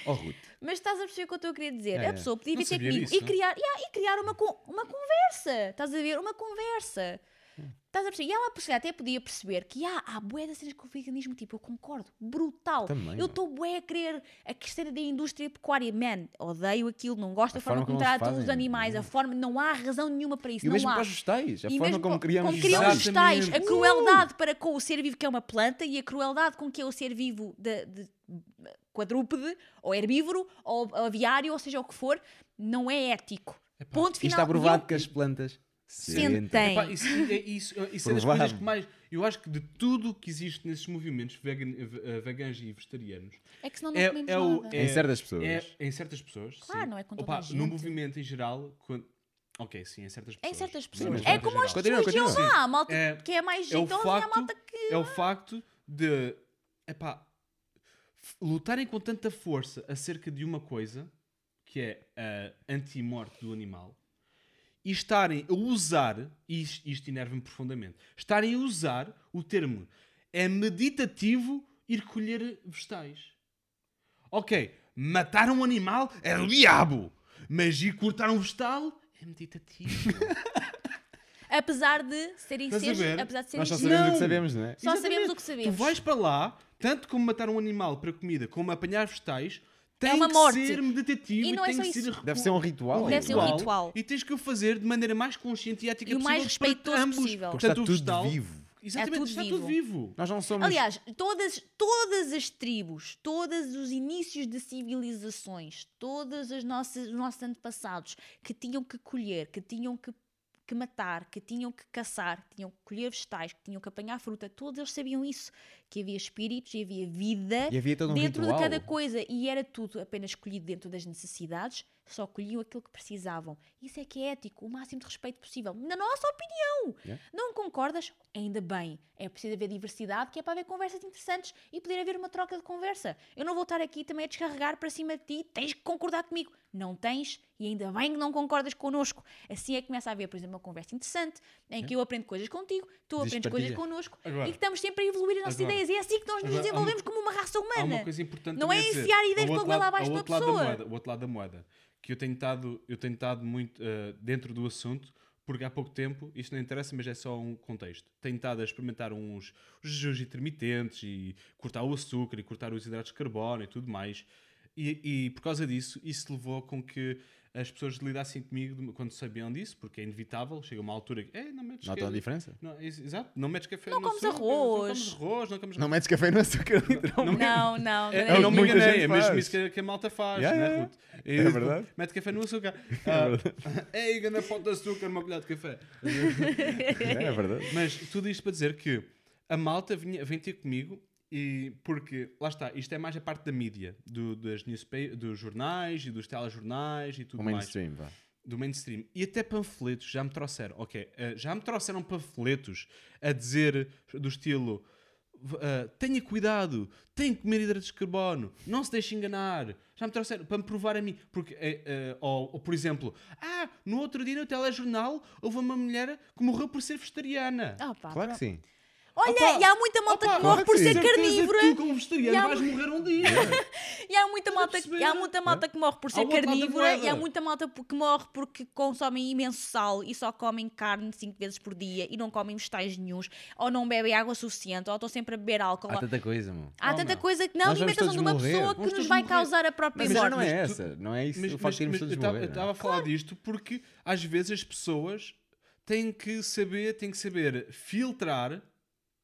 A: Oh, Ruth.
B: Mas estás a perceber o que eu estou a querer dizer?
A: É,
B: a pessoa podia vir ter comigo
C: disso.
B: e criar, yeah, e criar uma, con- uma conversa. Estás a ver? Uma conversa. Estás a perceber? E ela se até podia perceber que ah, há bué das cenas com o veganismo, tipo, eu concordo, brutal.
A: Também,
B: eu estou bué a querer a questão da indústria pecuária, man, odeio aquilo, não gosto
A: A
B: da forma, como tratam os animais, a
A: é.
B: forma, não há razão nenhuma para isso,
A: E
B: não
A: mesmo
B: há.
A: para os vegetais. A
B: E
A: forma como
B: co-
A: criamos
B: como criam os
C: vegetais.
B: a crueldade para com o ser vivo que é uma planta e a crueldade com que é o ser vivo de, de- quadrúpede, ou herbívoro, ou aviário, ou seja o que for, não é ético. Ponto
A: E
B: final.
A: está
B: E
A: provado
B: eu-
A: que as plantas
B: Sentem.
C: Epá, isso, é, isso, isso é das coisas que mais. Eu acho que de tudo que existe nesses movimentos vegan, eh, veganos e vegetarianos,
B: É que senão não
C: é,
B: comemos
C: é o. É,
A: Em certas pessoas.
C: é- em certas pessoas.
B: Claro,
C: sim.
B: não é com toda
C: Opa,
B: a gente.
C: No movimento em geral. quando- Ok, sim, em certas pessoas.
B: Em certas pessoas. É como
A: Continua,
B: testemunhos de. Jeová, a malta
C: É-
B: que é mais
C: é o
B: jeitosa e a malta que.
C: É o facto de epá, lutarem com tanta força acerca de uma coisa que é a anti-morte do animal e estarem a usar, e isto, isto enerva-me profundamente, estarem a usar o termo é meditativo ir colher vegetais. Ok, matar um animal é o diabo, mas ir cortar um vegetal é meditativo.
B: Apesar de serem seres. Apesar de serem
A: Nós só sabemos o
C: Não.
A: que sabemos, não é?
B: Só sabemos
C: Exatamente.
B: o que sabemos.
C: Tu vais para lá, tanto como matar um animal para comida, como apanhar vegetais, tem
B: É uma
C: que
B: morte.
C: ser meditativo
B: E
C: e,
B: não é
C: tem
B: só
C: que
B: isso.
C: ser
A: Deve ser um ritual.
B: Deve ser um
C: ritual,
B: ritual.
C: E tens que o fazer de maneira mais consciente e ética
B: E o
C: possível.
B: mais respeitoso
C: para ambos.
B: possível.
A: Porque está
C: o
A: tudo
C: vegetal-
A: vivo.
C: Exatamente,
B: É tudo
C: está
B: vivo.
C: tudo vivo.
A: Nós não somos.
B: Aliás, todas, todas as tribos, todos os inícios de civilizações, todos os nossos, os nossos antepassados que tinham que colher, que tinham que, que matar, que tinham que caçar, que tinham que colher vegetais, que tinham que apanhar fruta, todos eles sabiam isso. Que havia espíritos e havia vida
A: E havia um
B: dentro
A: ritual.
B: de cada coisa e era tudo apenas escolhido dentro das necessidades, só colhiam aquilo que precisavam. Isso é que é ético, o máximo de respeito possível, na nossa opinião.
A: Yeah.
B: Não concordas? Ainda bem. É preciso haver diversidade, que é para haver conversas interessantes e poder haver uma troca de conversa. Eu não vou estar aqui também a descarregar para cima de ti, tens que concordar comigo. Não tens e ainda bem que não concordas connosco. Assim é que começa a haver, por exemplo, uma conversa interessante em que eu aprendo coisas contigo, tu
A: Diz
B: aprendes
A: partilha.
B: coisas connosco
C: Agora.
B: e que estamos sempre a evoluir as nossas
C: Agora.
B: ideias. E é assim que nós nos
C: Agora, uma-
B: desenvolvemos como uma raça
C: Há
B: humana.
C: uma coisa importante
B: Não é enfiar ideias para goela
C: lado-
B: abaixo da pessoa.
C: Da moeda, o outro lado da moeda. Que eu tenho estado, eu tenho estado muito eh, dentro do assunto, porque há pouco tempo, isto não interessa, mas é só um contexto. Tenho estado a experimentar uns jejuns intermitentes e cortar o açúcar e cortar os hidratos de carbono e tudo mais. E, e por causa disso, isso levou com que as pessoas lidassem comigo quando sabiam disso, porque é inevitável. Chega uma altura que, é, não metes
A: Notam a diferença?
C: Não, é- exato, não metes café
B: Não
C: no açúcar,
B: arroz.
C: Não comes arroz, não comes
A: Não metes café no açúcar, literalmente.
B: Não, não.
C: é,
B: não
C: eu não me
A: muita
C: enganei,
A: gente
C: é mesmo
A: faz.
C: isso que, a- que a malta faz,
A: Yeah,
C: né, Ruth?
A: É
C: E,
A: verdade.
C: Mete café no açúcar. Ah, Ei, ganda pote de açúcar, uma colher de café.
A: É, é verdade.
C: Mas tudo isto para dizer que a malta vinha, vem ter comigo e porque, lá está, isto é mais a parte da mídia, do, das dos jornais e dos telejornais e tudo
A: O
C: mais
A: mainstream, vá.
C: do mainstream. E até panfletos já me trouxeram. Ok, eh, já me trouxeram panfletos a dizer do estilo ah, tenha cuidado, tem que comer hidratos de carbono, não se deixe enganar. Já me trouxeram para me provar a mim. Porque, eh, eh, ou, ou, por exemplo, ah, no outro dia no telejornal houve uma mulher que morreu por ser vegetariana.
B: Ah, pá,
A: Claro que sim.
B: Olha,
C: Opa,
B: e há muita malta
C: opa,
B: que morre por ser.
C: Certeza
B: carnívora.
C: que tu, como vegetariano,
B: E há
C: vais
B: mu-
C: morrer um dia.
B: E há muita malta, e há muita malta que morre por ser carnívora e há muita malta que morre porque consomem imenso sal e só comem carne 5 vezes por dia e não comem vegetais nenhuns ou não bebem água suficiente ou estão sempre a beber álcool.
A: Há tanta coisa, meu.
B: Há
C: Oh,
B: tanta
C: meu.
B: coisa que na alimentação de uma
A: morrer.
B: pessoa que nos vai
C: morrer.
B: causar a própria
A: Mas
B: morte.
A: não é
C: mas
A: essa. Não é isso
C: Mas,
A: o facto
C: mas,
A: de irmos
C: mas
A: todos
C: eu
A: morrer. é?
C: estava a falar disto porque às vezes as pessoas têm que saber, têm que saber filtrar,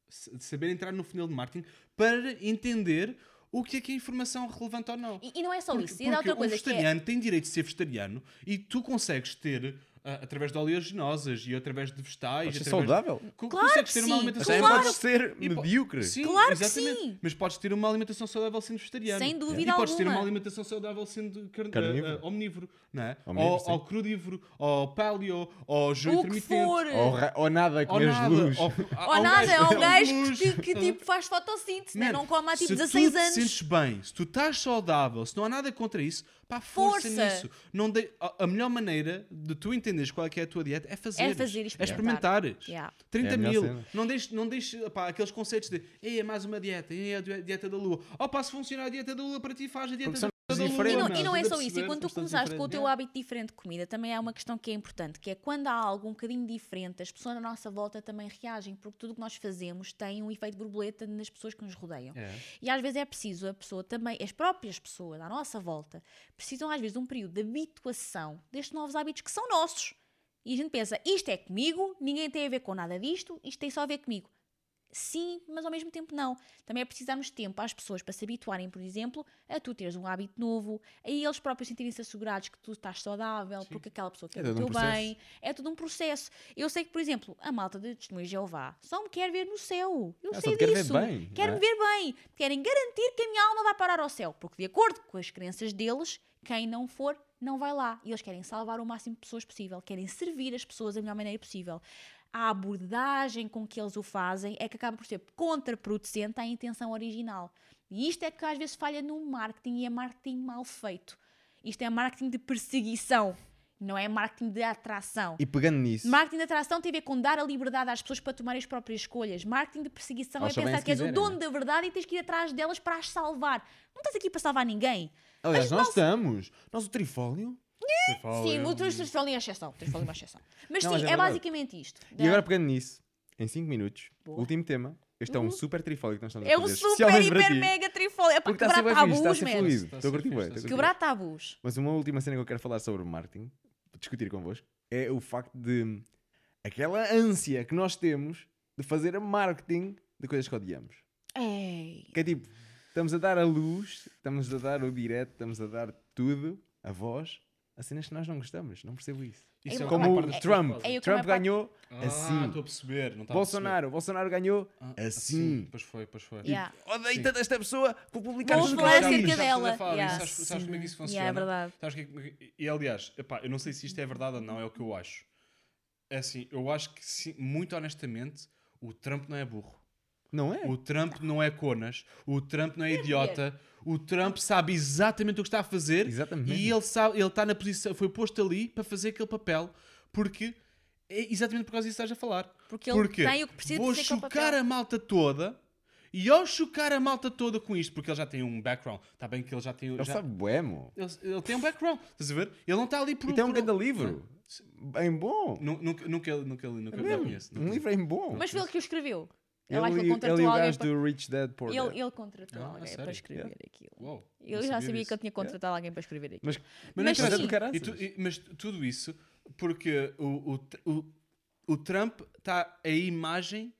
C: saber entrar no funil de marketing para entender o que é que é informação relevante ou não.
B: E, e não é só
C: Porque,
B: isso. E
C: porque
B: outra
C: o
B: coisa que é.
C: vegetariano tem direito de ser vegetariano e tu consegues ter, através de oleaginosas e através de vegetais...
A: Pode ser
C: através-
A: saudável.
C: co-
B: Claro
C: consegues
B: que
C: ter
B: sim.
C: uma alimentação
B: Claro.
A: podes ser
C: E
A: medíocre.
C: Sim,
B: Claro que
C: exatamente.
B: sim.
C: Mas podes ter uma alimentação saudável sendo vegetariano.
B: Sem dúvida
C: E podes ter
B: alguma.
C: uma alimentação saudável sendo car-
A: Carnívoro.
C: ah, ah, omnívoro, não é?
A: Omnívoro,
C: ou, ou crudívoro, ou paleo, ou jejum
B: O que
C: intermitente.
B: for.
A: Ou, ra- ou nada, comer
C: nada.
A: luz.
C: Ou,
B: Ou nada, é um gajo que, que, tipo faz fotossíntese, né? Não come há tipo
C: se
B: 16
C: tu
B: anos.
C: te sentes bem, se tu estás saudável, se não há nada contra isso, pá, força,
B: Força.
C: nisso. Não dei- a, melhor maneira de tu entenderes qual é que é a tua dieta é fazer.
B: fazer e
C: É
B: experimentar.
C: experimentares.
B: Yeah.
C: 30
A: É
C: mil. Não deixes, não deixe, pá, aqueles conceitos de é mais uma dieta, é a di- dieta da lua. Oh, pá, se funcionar a dieta da lua para ti, faz a dieta
A: Porque
C: da,
B: E não, e não é só isso, e quando tu começaste com o teu hábito diferente de comida, também há uma questão que é importante, que é quando há algo um bocadinho diferente, as pessoas à nossa volta também reagem, porque tudo o que nós fazemos tem um efeito borboleta nas pessoas que nos rodeiam.
C: É.
B: E às vezes é preciso a pessoa também, as próprias pessoas à nossa volta, precisam às vezes de um período de habituação destes novos hábitos que são nossos. E a gente pensa, isto é comigo, ninguém tem a ver com nada disto, isto tem só a ver comigo. Sim, mas ao mesmo tempo não. Também é preciso darmos tempo às pessoas para se habituarem, por exemplo, a tu teres um hábito novo, a eles próprios sentirem-se assegurados que tu estás saudável, porque aquela pessoa quer
A: É
B: o
A: todo um
B: teu
A: processo.
B: bem. É tudo um processo. Eu sei que, por exemplo, a malta de Testemunho de Jeová só me quer ver no céu. Eu
A: Ah,
B: sei
A: te quer ver
B: disso.
A: bem,
B: Quer-me
A: é?
B: ver bem. Querem garantir que a minha alma vai parar ao céu. Porque, de acordo com as crenças deles, quem não for, não vai lá. E eles querem salvar o máximo de pessoas possível. Querem servir as pessoas da melhor maneira possível. A abordagem com que eles o fazem é que acaba por ser contraproducente à intenção original. E isto é que às vezes falha no marketing e é marketing mal feito. Isto é marketing de perseguição, não é marketing de atração.
A: E pegando nisso,
B: Marketing de atração tem a ver com dar a liberdade às pessoas para tomarem as próprias escolhas. Marketing de perseguição é pensar que és o dono
A: não
B: da verdade e tens que ir atrás delas para as salvar. Não estás aqui para salvar ninguém.
A: aliás, nós estamos. Nós o trifólio.
B: Sim, o trifólio é uma exceção. É uma exceção. Mas
A: Não,
B: sim,
A: mas é
B: é,
A: verdade.
B: basicamente isto.
A: E agora pegando nisso, em 5 minutos,
B: Boa.
A: último tema. Este é um super trifólio que nós estamos
B: É
A: a
B: um
A: fazer.
B: super,
A: especialmente para
B: hiper,
A: ti.
B: mega trifólio. É para
A: Porque está a ser
B: quebrar
A: bem fixe, está a
B: tabus,
A: ser
B: man.
A: fluido.
C: Está a
A: Estou a
C: ser
A: curtir
C: fixe,
A: bué,
C: está a
A: estou a
C: ser
A: curtir
B: Quebrar tabus.
A: Mas uma última cena que eu quero falar sobre marketing, discutir convosco, é o facto de aquela ânsia que nós temos de fazer marketing de coisas que odiamos.
B: Ei.
A: Que é tipo, estamos a dar a luz, estamos a dar o direto, estamos a dar tudo, a voz, a cenas que nós não gostamos. Não percebo isso.
C: Isso
B: É
C: é
A: Como o Trump.
B: É eu que
A: Trump ganhou
C: Ah,
A: assim.
C: estou a perceber. Não estava a
A: Bolsonaro, Bolsonaro ganhou
C: perceber. Ah,
A: assim.
C: Pois foi, pois foi.
B: Yeah.
A: Odeio tanto esta pessoa, vou publicar ela
B: acerca
A: diz.
C: Sabes
B: dela. Yeah.
C: Sabes- sabes como é que isso funciona?
B: Yeah, é verdade.
C: Sabes é que- e aliás, epá, eu não sei se isto é verdade ou não, é o que eu acho. É assim, eu acho que, sim, muito honestamente, o Trump não é burro.
A: Não é?
C: O Trump não é conas. O Trump não é idiota. O Trump sabe exatamente o que está a fazer.
A: Exatamente.
C: E ele sabe, ele está na posição, foi posto ali para fazer aquele papel, porque é exatamente por causa disso que estás a falar.
B: Porque ele tem o que precisa de
C: vou
B: fazer aquele
C: chocar
B: papel.
C: a malta toda. E ao chocar a malta toda com isto, porque ele já tem um background, está bem que ele já tem.
A: Ele
C: já-
A: sabe bué, mo.
C: ele, ele tem um background, estás a ver? Ele não está ali por.
A: E tem um grande livro. Bem bom.
C: Nu- Nunca, nunca, nunca, nunca,
A: É
C: não
A: mesmo.
C: conheço.
A: Um livro bem bom.
B: Mas foi ele que o escreveu. Eu
A: ele,
B: acho que ele contratou
A: ele o
B: alguém
A: gajo
B: para...
A: do Rich Dad Poor Dad.
B: Ele, ele contratou
C: Ah,
B: alguém para escrever
A: Yeah.
B: aquilo.
C: Uou,
B: Eu
C: não
B: já
C: sabia
B: que ele tinha contratado alguém para escrever aquilo.
A: Mas,
C: Mas,
B: Mas
C: não
A: do caraças.
C: E tu- e- mas tudo isso porque o, o, o, o Trump está a imagem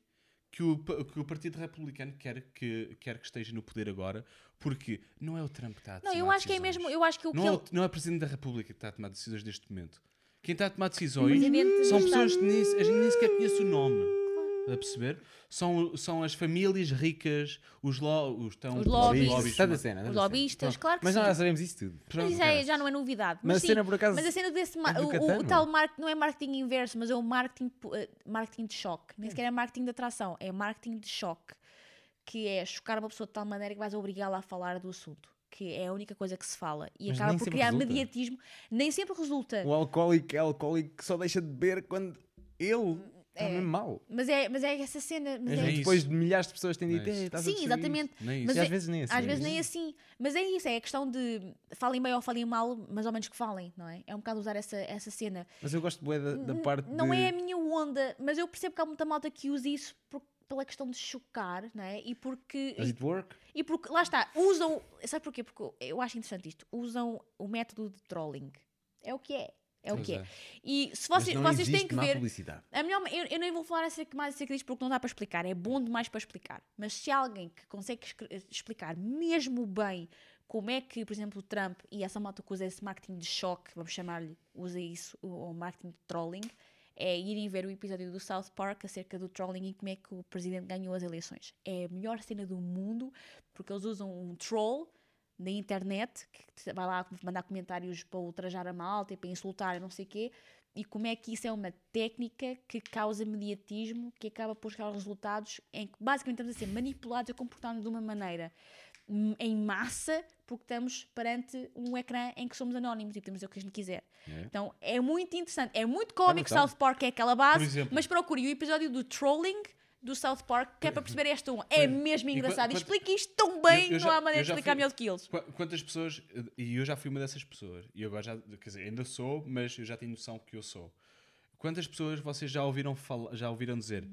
C: que o, que o Partido Republicano quer que, quer que esteja no poder agora, porque não é o Trump que está a
B: Não,
C: tomar
B: eu acho que é
C: decisões.
B: mesmo... Eu acho que o que
C: Não, é
B: ele...
C: o, não é o Presidente da República que está a tomar decisões neste momento. Quem está a tomar decisões são pessoas que nem, a gente nem sequer conhece o nome. A perceber? São, são as famílias ricas, os, lo, os, estão,
B: Os lobbies.
C: lobbies, mas-
A: cena.
B: Os lobistas,
A: cena.
B: claro que
A: Mas
B: sim.
A: nós já sabemos isso tudo.
B: Mas isso é- já não é novidade.
A: Mas a
B: sim,
A: cena, por acaso,
B: Mas a cena desse...
A: é
B: o, o, tal marketing não é marketing inverso, mas é o marketing, eh, marketing de choque. Nem sequer é marketing de atração, é marketing de choque. que é chocar uma pessoa de tal maneira que vais obrigá-la a falar do assunto. Que é a única coisa que se fala. E
A: Mas
B: acaba por criar
A: resulta.
B: mediatismo. Nem sempre resulta.
A: O alcoólico é alcoólico que só deixa de beber quando ele está
B: É.
A: mesmo mal.
B: Mas é, mas é essa cena. Mas
A: Mas
B: é-
C: isso.
A: depois de milhares de pessoas têm
C: é
A: dito,
C: isso.
A: "Ei, estás a
B: Sim,
A: destruir
B: exatamente.
A: isto."
C: Nem
B: Mas
A: E
B: é-
A: às vezes nem assim.
B: Às vezes nem assim. Mas é isso, é a questão de falem bem ou falem mal, mas ao menos que falem, não é? É um bocado usar essa, essa cena.
A: Mas eu gosto bué da, da parte
B: Não
A: de...
B: é a minha onda, mas eu percebo que há muita malta que usa isso por- pela questão de chocar, não é? E porque.
A: Does it work?
B: E porque, lá está, usam. Sabe porquê? Porque eu acho interessante isto. Usam o método de trolling. É o que é. É o que é. E se vocês, vocês têm que ver.
A: publicidade.
B: A melhor, eu, eu nem vou falar acerca, mais acerca disto porque não dá para explicar. É bom demais para explicar. Mas se há alguém que consegue explicar mesmo bem como é que, por exemplo, o Trump e essa malta que usa esse marketing de choque, vamos chamar-lhe, usa isso, o, o marketing de trolling, é irem ver o episódio do South Park acerca do trolling e como é que o presidente ganhou as eleições. É a melhor cena do mundo porque eles usam um troll na internet que vai lá mandar comentários para ultrajar a malta e para insultar não sei o quê e como é que isso é uma técnica que causa mediatismo que acaba por chegar aos resultados em que basicamente estamos a ser manipulados a comportar-nos de uma maneira hum, em massa porque estamos perante um ecrã em que somos anónimos e podemos dizer o que a gente quiser.
A: É.
B: Então é muito interessante, é muito cómico,
A: noção.
B: South Park é aquela base,
C: exemplo.
B: mas procure o episódio do trolling do South Park que é para perceber esta um. É mesmo
C: E
B: engraçado. E
C: quant-
B: explica isto tão bem,
C: Eu- eu
B: não
C: já-
B: há maneira de explicar
C: fui-
B: melhor do que eles.
C: Qu- Quantas pessoas, e eu já fui uma dessas pessoas, e agora já, quer dizer, ainda sou, mas eu já tenho noção que eu sou. Quantas pessoas vocês já ouviram, fala, já ouviram dizer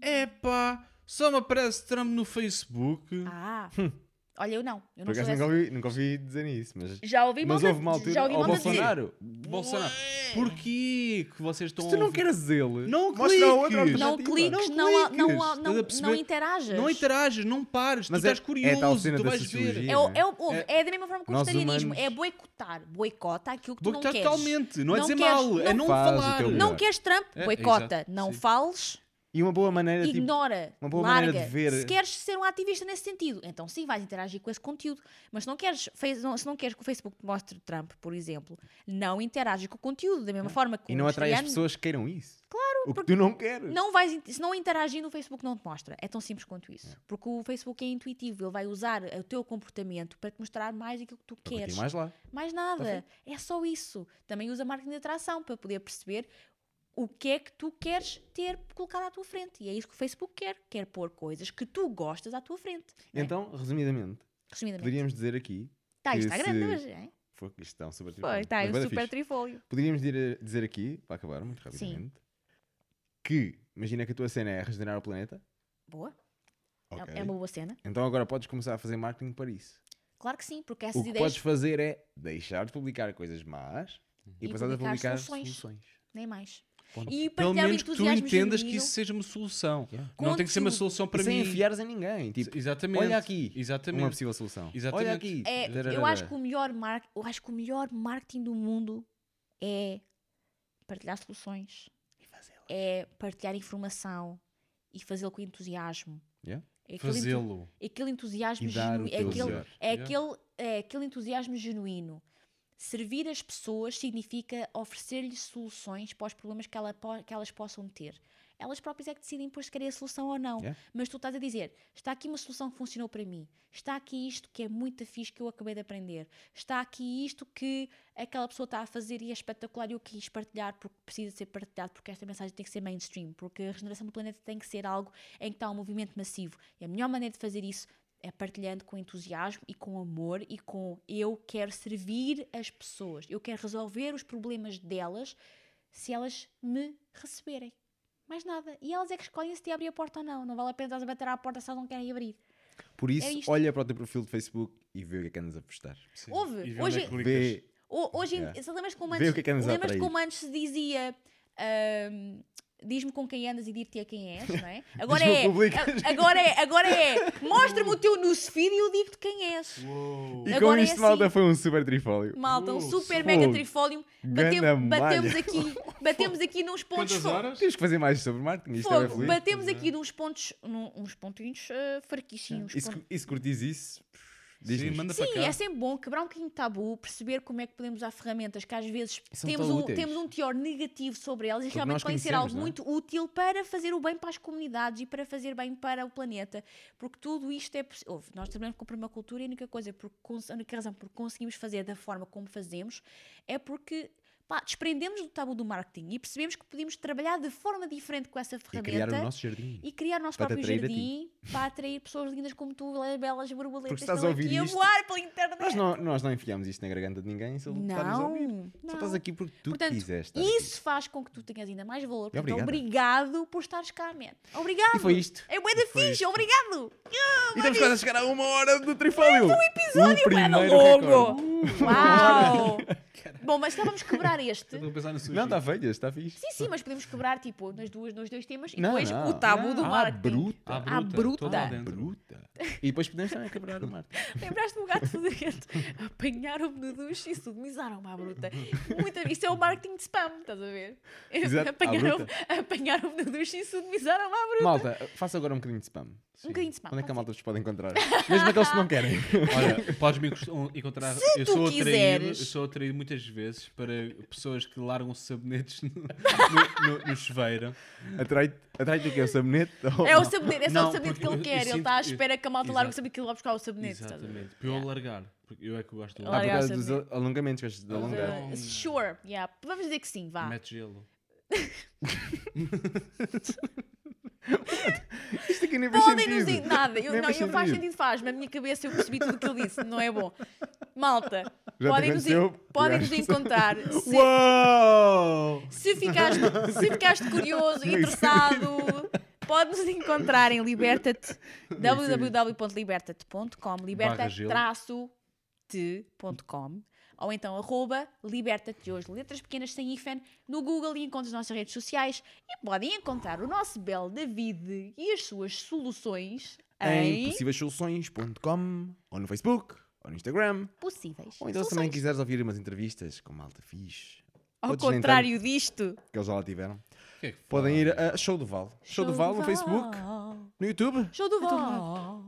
C: Epá, só me aparece Trump no Facebook?
B: Ah, olha, eu não. Eu
A: Por
B: não
A: acaso
B: dessa.
A: nunca ouvi, nunca ouvi dizer isso, mas...
B: Já ouvi
A: Mas
B: malta-
A: houve uma altura
B: já ouvi malta dizer.
A: Bolsonaro.
C: Bolsonaro. Porquê que vocês estão
A: Se tu não queres ele,
C: Não
A: mostra a outra
C: cliques.
B: Não cliques,
C: Não
B: não, não, não,
C: a
B: não, não interajas.
C: Não interages, não pares,
A: Mas
C: tu
A: é-
C: estás
A: é
C: curioso,
A: tal cena
C: tu
A: da
C: vais ver.
B: É, é, o- ouve, é da mesma forma que o vegetarianismo. É boicotar. Boicota aquilo que tu não
C: Boicotar
B: queres.
C: totalmente, não é dizer
B: queres-
C: mal, é
B: não
C: falar.
B: Não queres Trump?
C: É,
B: Boicota. Não fales,
A: E uma boa maneira, tipo,
B: ignora,
A: uma boa
B: larga.
A: maneira de ver-
B: Se queres ser um ativista nesse sentido, então sim, vais interagir com esse conteúdo. Mas se não queres, se não queres que o Facebook te mostre Trump, por exemplo, não interages com o conteúdo. Da mesma forma que
A: e
B: o
A: não atrai as pessoas que queiram isso. Claro. O que tu não queres.
B: Não vais, se não interagir no Facebook não te mostra. É tão simples quanto isso. Porque o Facebook é intuitivo, ele vai usar o teu comportamento para te mostrar mais aquilo que tu
A: Para
B: queres.
A: mais lá.
B: Mais nada. É só isso. Também usa marketing de atração para poder perceber o que é que tu queres ter colocado à tua frente. E é isso que o Facebook quer. Quer pôr coisas que tu gostas à tua frente. é?
A: Então, resumidamente,
B: Resumidamente.
A: poderíamos dizer aqui...
B: Tá,
A: que
B: isto está grande hoje, hein?
A: Foi, isto está um super trifólio.
B: está um super
A: fixe.
B: trifólio.
A: Poderíamos dizer aqui, para acabar muito rapidamente, que imagina que a tua cena é regenerar o planeta.
B: Boa. É-
A: Ok.
B: É uma boa cena.
A: Então agora podes começar a fazer marketing para isso.
B: Claro que sim, porque
A: O
B: essas
A: que
B: ideias
A: podes fazer é deixar de publicar coisas más e,
B: E
A: passar a
B: publicar
A: publicar
B: soluções.
A: soluções.
B: nem mais.
A: Ponto.
B: E
C: Pelo menos que tu entendas que
B: genuíno.
C: isso seja uma solução.
A: Yeah.
C: Não tem que ser uma solução para
A: e sem
C: mim.
A: enfiares em ninguém. Tipo,
C: Exatamente.
A: olha aqui
C: Exatamente.
A: uma possível solução.
C: Exatamente.
A: Olha aqui.
B: É, eu acho que o melhor mar... eu acho que o melhor marketing do mundo é partilhar soluções, é partilhar informação e fazê-lo com entusiasmo.
A: Yeah.
B: É
C: Fazê-lo.
B: aquele entusiasmo
A: E dar o
B: genuíno, é
A: teu
B: aquele, é,
C: Yeah.
B: aquele, é aquele entusiasmo genuíno. Servir as pessoas significa oferecer-lhes soluções para os problemas que, ela que elas possam ter. Elas próprias é que decidem depois se querem a solução ou não.
A: Yeah.
B: Mas tu estás a dizer: está aqui uma solução que funcionou para mim. Está aqui isto que é muito fixe que eu acabei de aprender. Está aqui isto que aquela pessoa está a fazer e é espetacular e eu quis partilhar porque precisa ser partilhado, porque esta mensagem tem que ser mainstream, porque a regeneração do planeta tem que ser algo em que está um movimento massivo. E a melhor maneira de fazer isso é partilhando com entusiasmo e com amor e com eu quero servir as pessoas, eu quero resolver os problemas delas se elas me receberem. Mais nada. E elas é que escolhem se te abrir a porta ou não. Não vale a pena estás a bater à porta se elas não querem abrir.
A: Por isso,
B: É
A: olha para o teu perfil de Facebook e vê o que é que andas a postar.
C: Sim.
B: Ouve,
C: vê
B: hoje-
C: é.
A: Vê.
B: Ho- Hoje,
A: Yeah.
B: yeah. lembras como antes,
A: o que é que
B: lembras como antes se dizia ahm, diz-me com quem andas e dir-te a quem és, não é? Agora é, agora é, agora é, mostra-me o teu newsfeed e eu digo-te quem és.
A: E
B: Agora
A: com
B: é
A: isto,
B: assim.
A: malta, foi um super trifólio.
B: Malta, um super
A: fogo.
B: mega trifólio. Batem- batemos
A: malha.
B: aqui, batemos aqui nos pontos
C: horas?
A: Temos que fazer mais sobre marketing. Isto é
B: fogo.
A: feliz.
B: Batemos aqui nos pontos, num- uns pontinhos uh, fraquíssimos.
A: E se,
B: pontos-
A: e se curtis isso,
C: Sim,
A: Diz-nos.
C: manda
B: Sim, é sempre bom quebrar um bocadinho de tabu, perceber como é que podemos usar ferramentas que às vezes
A: São
B: temos um,
A: úteis.
B: temos um teor negativo sobre elas e
A: Porque
B: realmente podem ser algo
A: é?
B: muito útil para fazer o bem para as comunidades e para fazer bem para o planeta. Porque tudo isto é possível. Ouve, Nós trabalhamos com permacultura e a única coisa, por, a única razão por conseguimos fazer da forma como fazemos é porque. Pá, desprendemos do tabu do marketing e percebemos que podíamos trabalhar de forma diferente com essa
A: E
B: ferramenta
A: criar o nosso jardim.
B: e criar o nosso próprio
A: a
B: jardim para atrair pessoas lindas como tu, belas borboletas
A: Porque estás a ouvir
B: aqui a
A: isto-
B: voar pela internet.
A: Nós não, nós não enfiamos isto na garganta de ninguém se está-nos a
B: Não,
A: ouvir.
B: não.
A: Só estás aqui porque tu
B: Portanto,
A: quiseste.
B: isso faz com que tu tenhas ainda mais valor. Portanto,
A: obrigada.
B: obrigado por estares cá, man. Obrigado.
A: E foi isto.
B: É bué da fixe, obrigado.
A: aqui. E estamos quase a chegar a uma hora do Trifólio.
B: um episódio
A: o primeiro recorde.
B: Uau. Bom, mas estávamos quebrar este.
C: Estou a pensar no sushi.
A: Não, está feio, está fixe.
B: Sim, sim, mas podemos quebrar, tipo, nas duas, nos dois temas e
A: Não,
B: depois
A: não.
B: o tabu do
A: Ah,
B: marketing.
A: bruta.
C: Ah,
B: Ah,
C: bruta.
B: bruta.
C: Tô lá dentro.
A: Bruta. E depois podemos também quebrar o marketing.
B: Lembraste do gato fedorento? Apanharam-me no duche e sodomizaram-me à bruta. Muita, isso é o marketing de spam, estás a ver?
A: Exato, à
B: Apanharam-me apanharam no duche e sodomizaram-me à bruta.
A: Malta, faça agora um bocadinho de spam.
B: Um bocadinho de spam.
A: Onde é que a malta vos pode encontrar? Mesmo aqueles que não querem.
C: Olha, podes-me encos- encontrar. eu
B: tu
C: sou atraído,
B: quiseres.
C: eu sou atraído muitas vezes para pessoas que largam sabonetes no, no, no- no chuveiro.
A: Atrai-te atrai o que é o sabonete?
B: ser. É o sabonete, é só
C: Não,
B: o sabonete que ele
C: eu-
B: quer.
C: eu
B: ele
C: sinto
B: está à espera que a malta largue o sabonete que ele vai buscar o sabonete.
C: Exatamente. Para eu
B: Yeah.
C: alargar. Porque eu é que eu gosto de
A: Ah, por
B: Largar
A: causa dos alongamentos, gostas de alongar.
B: Uh, sure, yeah. Vamos dizer que sim, vá.
C: Mete gelo.
A: Isto aqui nem faz
B: Podem nos ir. Nada, eu,
A: Nem
B: não,
A: faz
B: eu faz
A: sentido.
B: sentido, faz. Na minha cabeça eu percebi tudo o que ele disse, não é bom. Malta,
A: Já te
B: podem nos,
A: aconteceu?
B: podem nos encontrar. Se,
A: Uou!
B: se, ficaste, se ficaste curioso, interessado, podes nos encontrar em Liberta-te, www.liberta-te.com,
C: Barra gelo.
B: liberta-te.com ou então arroba liberta-te hoje, letras pequenas sem hífen, no Google e encontras as nossas redes sociais e podem encontrar o nosso belo David e as suas soluções
A: Em
B: em
A: possíveissoluções.com ou no Facebook ou no Instagram.
B: possíveis.
A: Ou então se também quiseres ouvir umas entrevistas com malta fixe,
B: Ao
A: outros
B: contrário disto.
A: que eles já lá tiveram,
C: que é que
A: podem ir a Show do Val. Show do Val no Facebook, no YouTube.
B: Show do Val.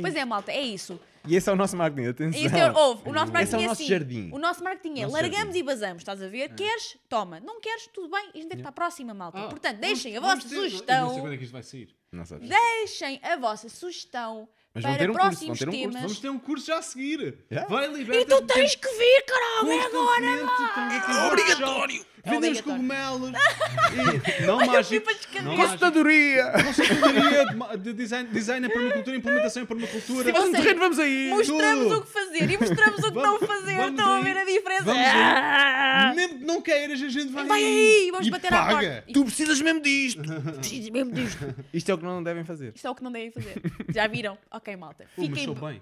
B: Pois é, malta, é isso.
A: E esse é o nosso marketing, atenção.
B: Isso é, ouve, o nosso
A: Esse
B: marketing
A: é o
B: é
A: nosso
B: assim.
A: jardim.
B: O nosso marketing é
A: Nosso
B: largamos
A: jardim.
B: e basamos, estás a ver? Queres? Toma. Não queres? Tudo bem. E a gente deve para a próxima, malta.
C: Ah,
B: Portanto,
C: vamos-
B: deixem a vossa
C: Eu não sei
B: sugestão.
C: quando é que isto vai sair.
A: Não sabes.
B: Deixem a vossa sugestão
A: Mas vão
B: para
A: ter um curso, vão ter um curso,
B: temas.
C: Vamos ter um curso já a seguir.
A: Já?
C: Vai libertar.
B: E tu tens que vir, caralho, é agora!
C: É obrigatório. Vendemos
B: obrigatório.
C: cogumelos. E não
B: de
C: Não.
A: Consultadoria!
C: Consultoria de design, design em permacultura, implementação em permacultura.
B: Ou seja,
A: terreno, vamos aí!
B: Mostramos
C: tudo.
B: o que fazer e mostramos o que não
C: Vamos-
B: fazer.
C: vamos
B: Estão a ver a diferença?
C: Vamos aí.
B: Ah!
C: Mesmo que não queiras, a gente vai,
B: Vai aí, vamos
C: e
B: bater à
C: paga.
B: porta.
A: Tu precisas mesmo disto!
B: Preciso mesmo disto.
A: Isto é o que não devem fazer.
B: Isto é o que não devem fazer. Já viram? Ok, malta.
C: Uh, mas
B: Fiquem
C: sou bem.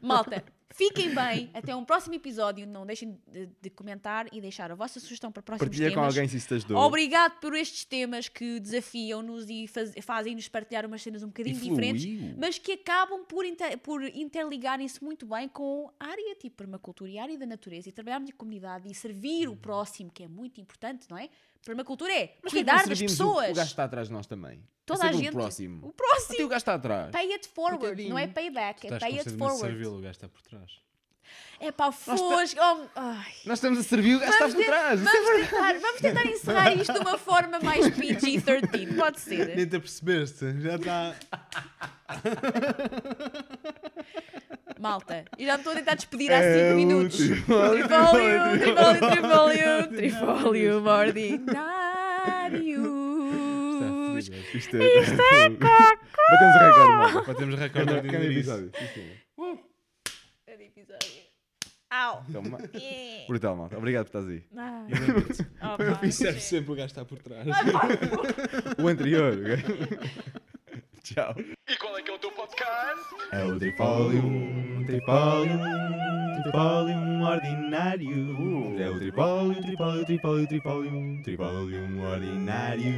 B: Malta, fiquem bem. Até um próximo episódio. Não deixem de, de comentar e deixar a vossa sugestão para próximos
A: Partilha com
B: temas.
A: alguém se te ajudou.
B: Obrigado por estes temas que desafiam-nos e faz- fazem-nos partilhar umas cenas um bocadinho diferentes, mas que acabam por, inter- por interligarem-se muito bem com a área tipo permacultura e a área da natureza e trabalharmos em comunidade e servir o próximo, que é muito importante, não é? Permacultura é
A: Mas não
B: cuidar das
A: servimos o-
B: pessoas.
A: O gajo está atrás de nós também.
B: Toda
A: É
B: a
A: sempre
B: gente.
A: O próximo.
B: O
A: Até
B: próximo.
A: o gajo está atrás.
B: Pay it forward,
A: Coitadinho.
B: não é payback, é
C: Estás
B: pay it
C: sede de
B: forward.
C: servi-lo, o gajo está por trás.
B: É pá, fosco. Oh.
A: Nós estamos a servir o gajo está por trás. É
B: vamos tentar, vamos tentar encerrar isto de uma forma mais PG-13, pode ser?
C: Nem te apercebeste, já está.
B: Malta, e já me estou a tentar despedir há 5
A: É
B: minutos.
A: trifólio,
B: Trifólio,
A: trifólio,
B: trifólio, trifólio, trifólio ordinário.
A: Isto é. Isto é Batemos o recorde, malta.
C: Batemos recorde
A: Cada cada episódio. Senhor.
B: Cada episódio. Au!
A: Toma.
B: Yeah.
A: Brutal, malta. Obrigado por estás aí.
B: Ah. Oh, pá,
C: Percebe
B: sim.
C: sempre o gajo está por trás.
A: O anterior. ok? Tchau.
D: E qual é que é o teu podcast?
E: É o Trifólium, Trifólium, Trifólium ordinário. É o Trifólio, Trifólio, Trifólio, Trifólium, Trifólium ordinário.